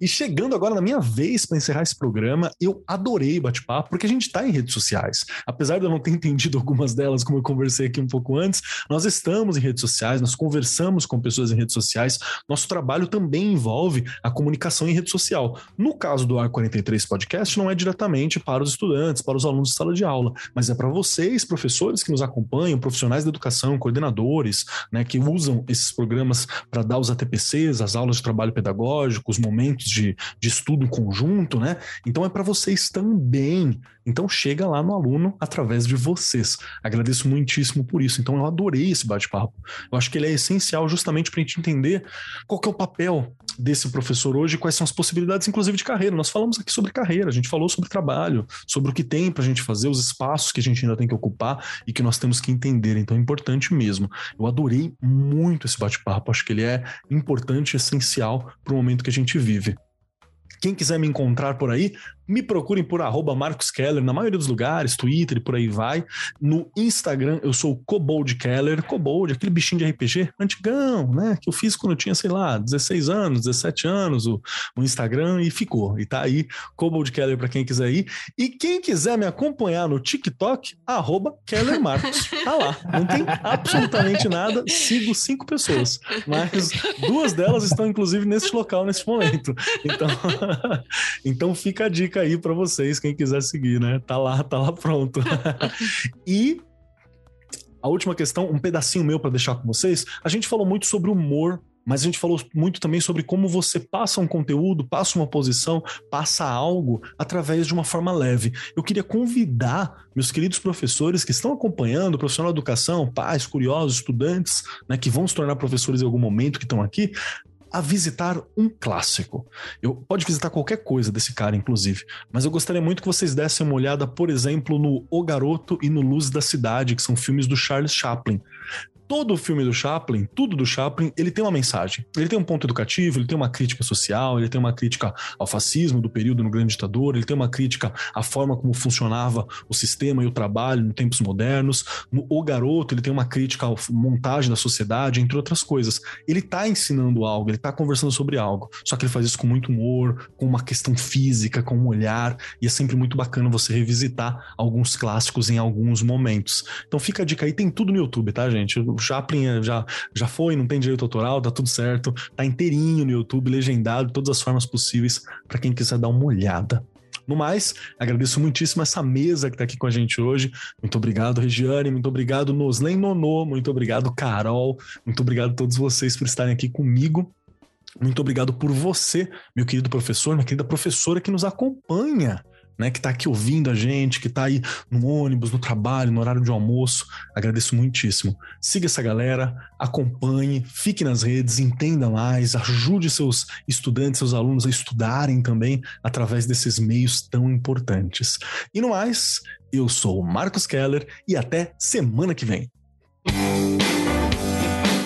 E chegando agora na minha vez para encerrar esse programa, eu adorei bate-papo, porque a gente está em redes sociais. Apesar de eu não ter entendido algumas delas, como eu conversei aqui um pouco antes, nós estamos em redes sociais, nós conversamos com pessoas em redes sociais. Nosso trabalho também envolve a comunicação em rede social. No caso do A43 Podcast, não é diretamente para os estudantes, para os alunos de sala de aula, mas é para vocês, professores que nos acompanham, profissionais da educação, coordenadores, né, que usam esses programas para dar os ATPCs, as aulas de trabalho pedagógico, os momentos de, de estudo conjunto, né? Então é para vocês também. Então chega lá no aluno através de vocês. Agradeço muitíssimo por isso. Então eu adorei esse bate-papo. Eu acho que ele é essencial justamente para a gente entender qual é o papel desse professor hoje, quais são as possibilidades, inclusive de carreira. Nós falamos aqui sobre carreira, a gente falou sobre trabalho, sobre o que tem para a gente fazer, os espaços que a gente ainda tem que ocupar e que nós temos que entender. Então é importante mesmo. Eu adorei muito esse bate-papo. Acho que ele é importante essencial para o momento que a gente vive. Quem quiser me encontrar por aí, me procurem por arroba Marcos Keller, na maioria dos lugares, Twitter e por aí vai. No Instagram, eu sou Cobold Keller. Cobold, aquele bichinho de RPG antigão, né? Que eu fiz quando eu tinha, sei lá, 16 anos, 17 anos, o, o Instagram, e ficou. E tá aí, Cobold Keller para quem quiser ir. E quem quiser me acompanhar no TikTok, arroba Keller Marcos. Tá lá. Não tem absolutamente nada. Sigo cinco pessoas. Mas duas delas estão, inclusive, nesse local, nesse momento. Então, então fica a dica aí para vocês, quem quiser seguir, né? Tá lá, tá lá pronto. e a última questão, um pedacinho meu para deixar com vocês. A gente falou muito sobre humor mas a gente falou muito também sobre como você passa um conteúdo, passa uma posição, passa algo através de uma forma leve. Eu queria convidar meus queridos professores que estão acompanhando, profissional de educação, pais, curiosos, estudantes, né, que vão se tornar professores em algum momento, que estão aqui, a visitar um clássico. Eu pode visitar qualquer coisa desse cara, inclusive, mas eu gostaria muito que vocês dessem uma olhada, por exemplo, no O Garoto e no Luz da Cidade, que são filmes do Charles Chaplin. Todo o filme do Chaplin, tudo do Chaplin, ele tem uma mensagem. Ele tem um ponto educativo, ele tem uma crítica social, ele tem uma crítica ao fascismo do período no grande ditador, ele tem uma crítica à forma como funcionava o sistema e o trabalho nos tempos modernos. No O Garoto, ele tem uma crítica à montagem da sociedade, entre outras coisas. Ele tá ensinando algo, ele tá conversando sobre algo. Só que ele faz isso com muito humor, com uma questão física, com um olhar, e é sempre muito bacana você revisitar alguns clássicos em alguns momentos. Então fica a dica aí, tem tudo no YouTube, tá, gente? O Chaplin já, já foi, não tem direito autoral, tá tudo certo, tá inteirinho no YouTube, legendado, todas as formas possíveis, para quem quiser dar uma olhada. No mais, agradeço muitíssimo essa mesa que está aqui com a gente hoje. Muito obrigado, Regiane. Muito obrigado, Noslen Nonô. Muito obrigado, Carol. Muito obrigado a todos vocês por estarem aqui comigo. Muito obrigado por você, meu querido professor, minha querida professora que nos acompanha né, que está aqui ouvindo a gente, que está aí no ônibus, no trabalho, no horário de almoço. Agradeço muitíssimo. Siga essa galera, acompanhe, fique nas redes, entenda mais, ajude seus estudantes, seus alunos a estudarem também através desses meios tão importantes. E no mais, eu sou o Marcos Keller e até semana que vem.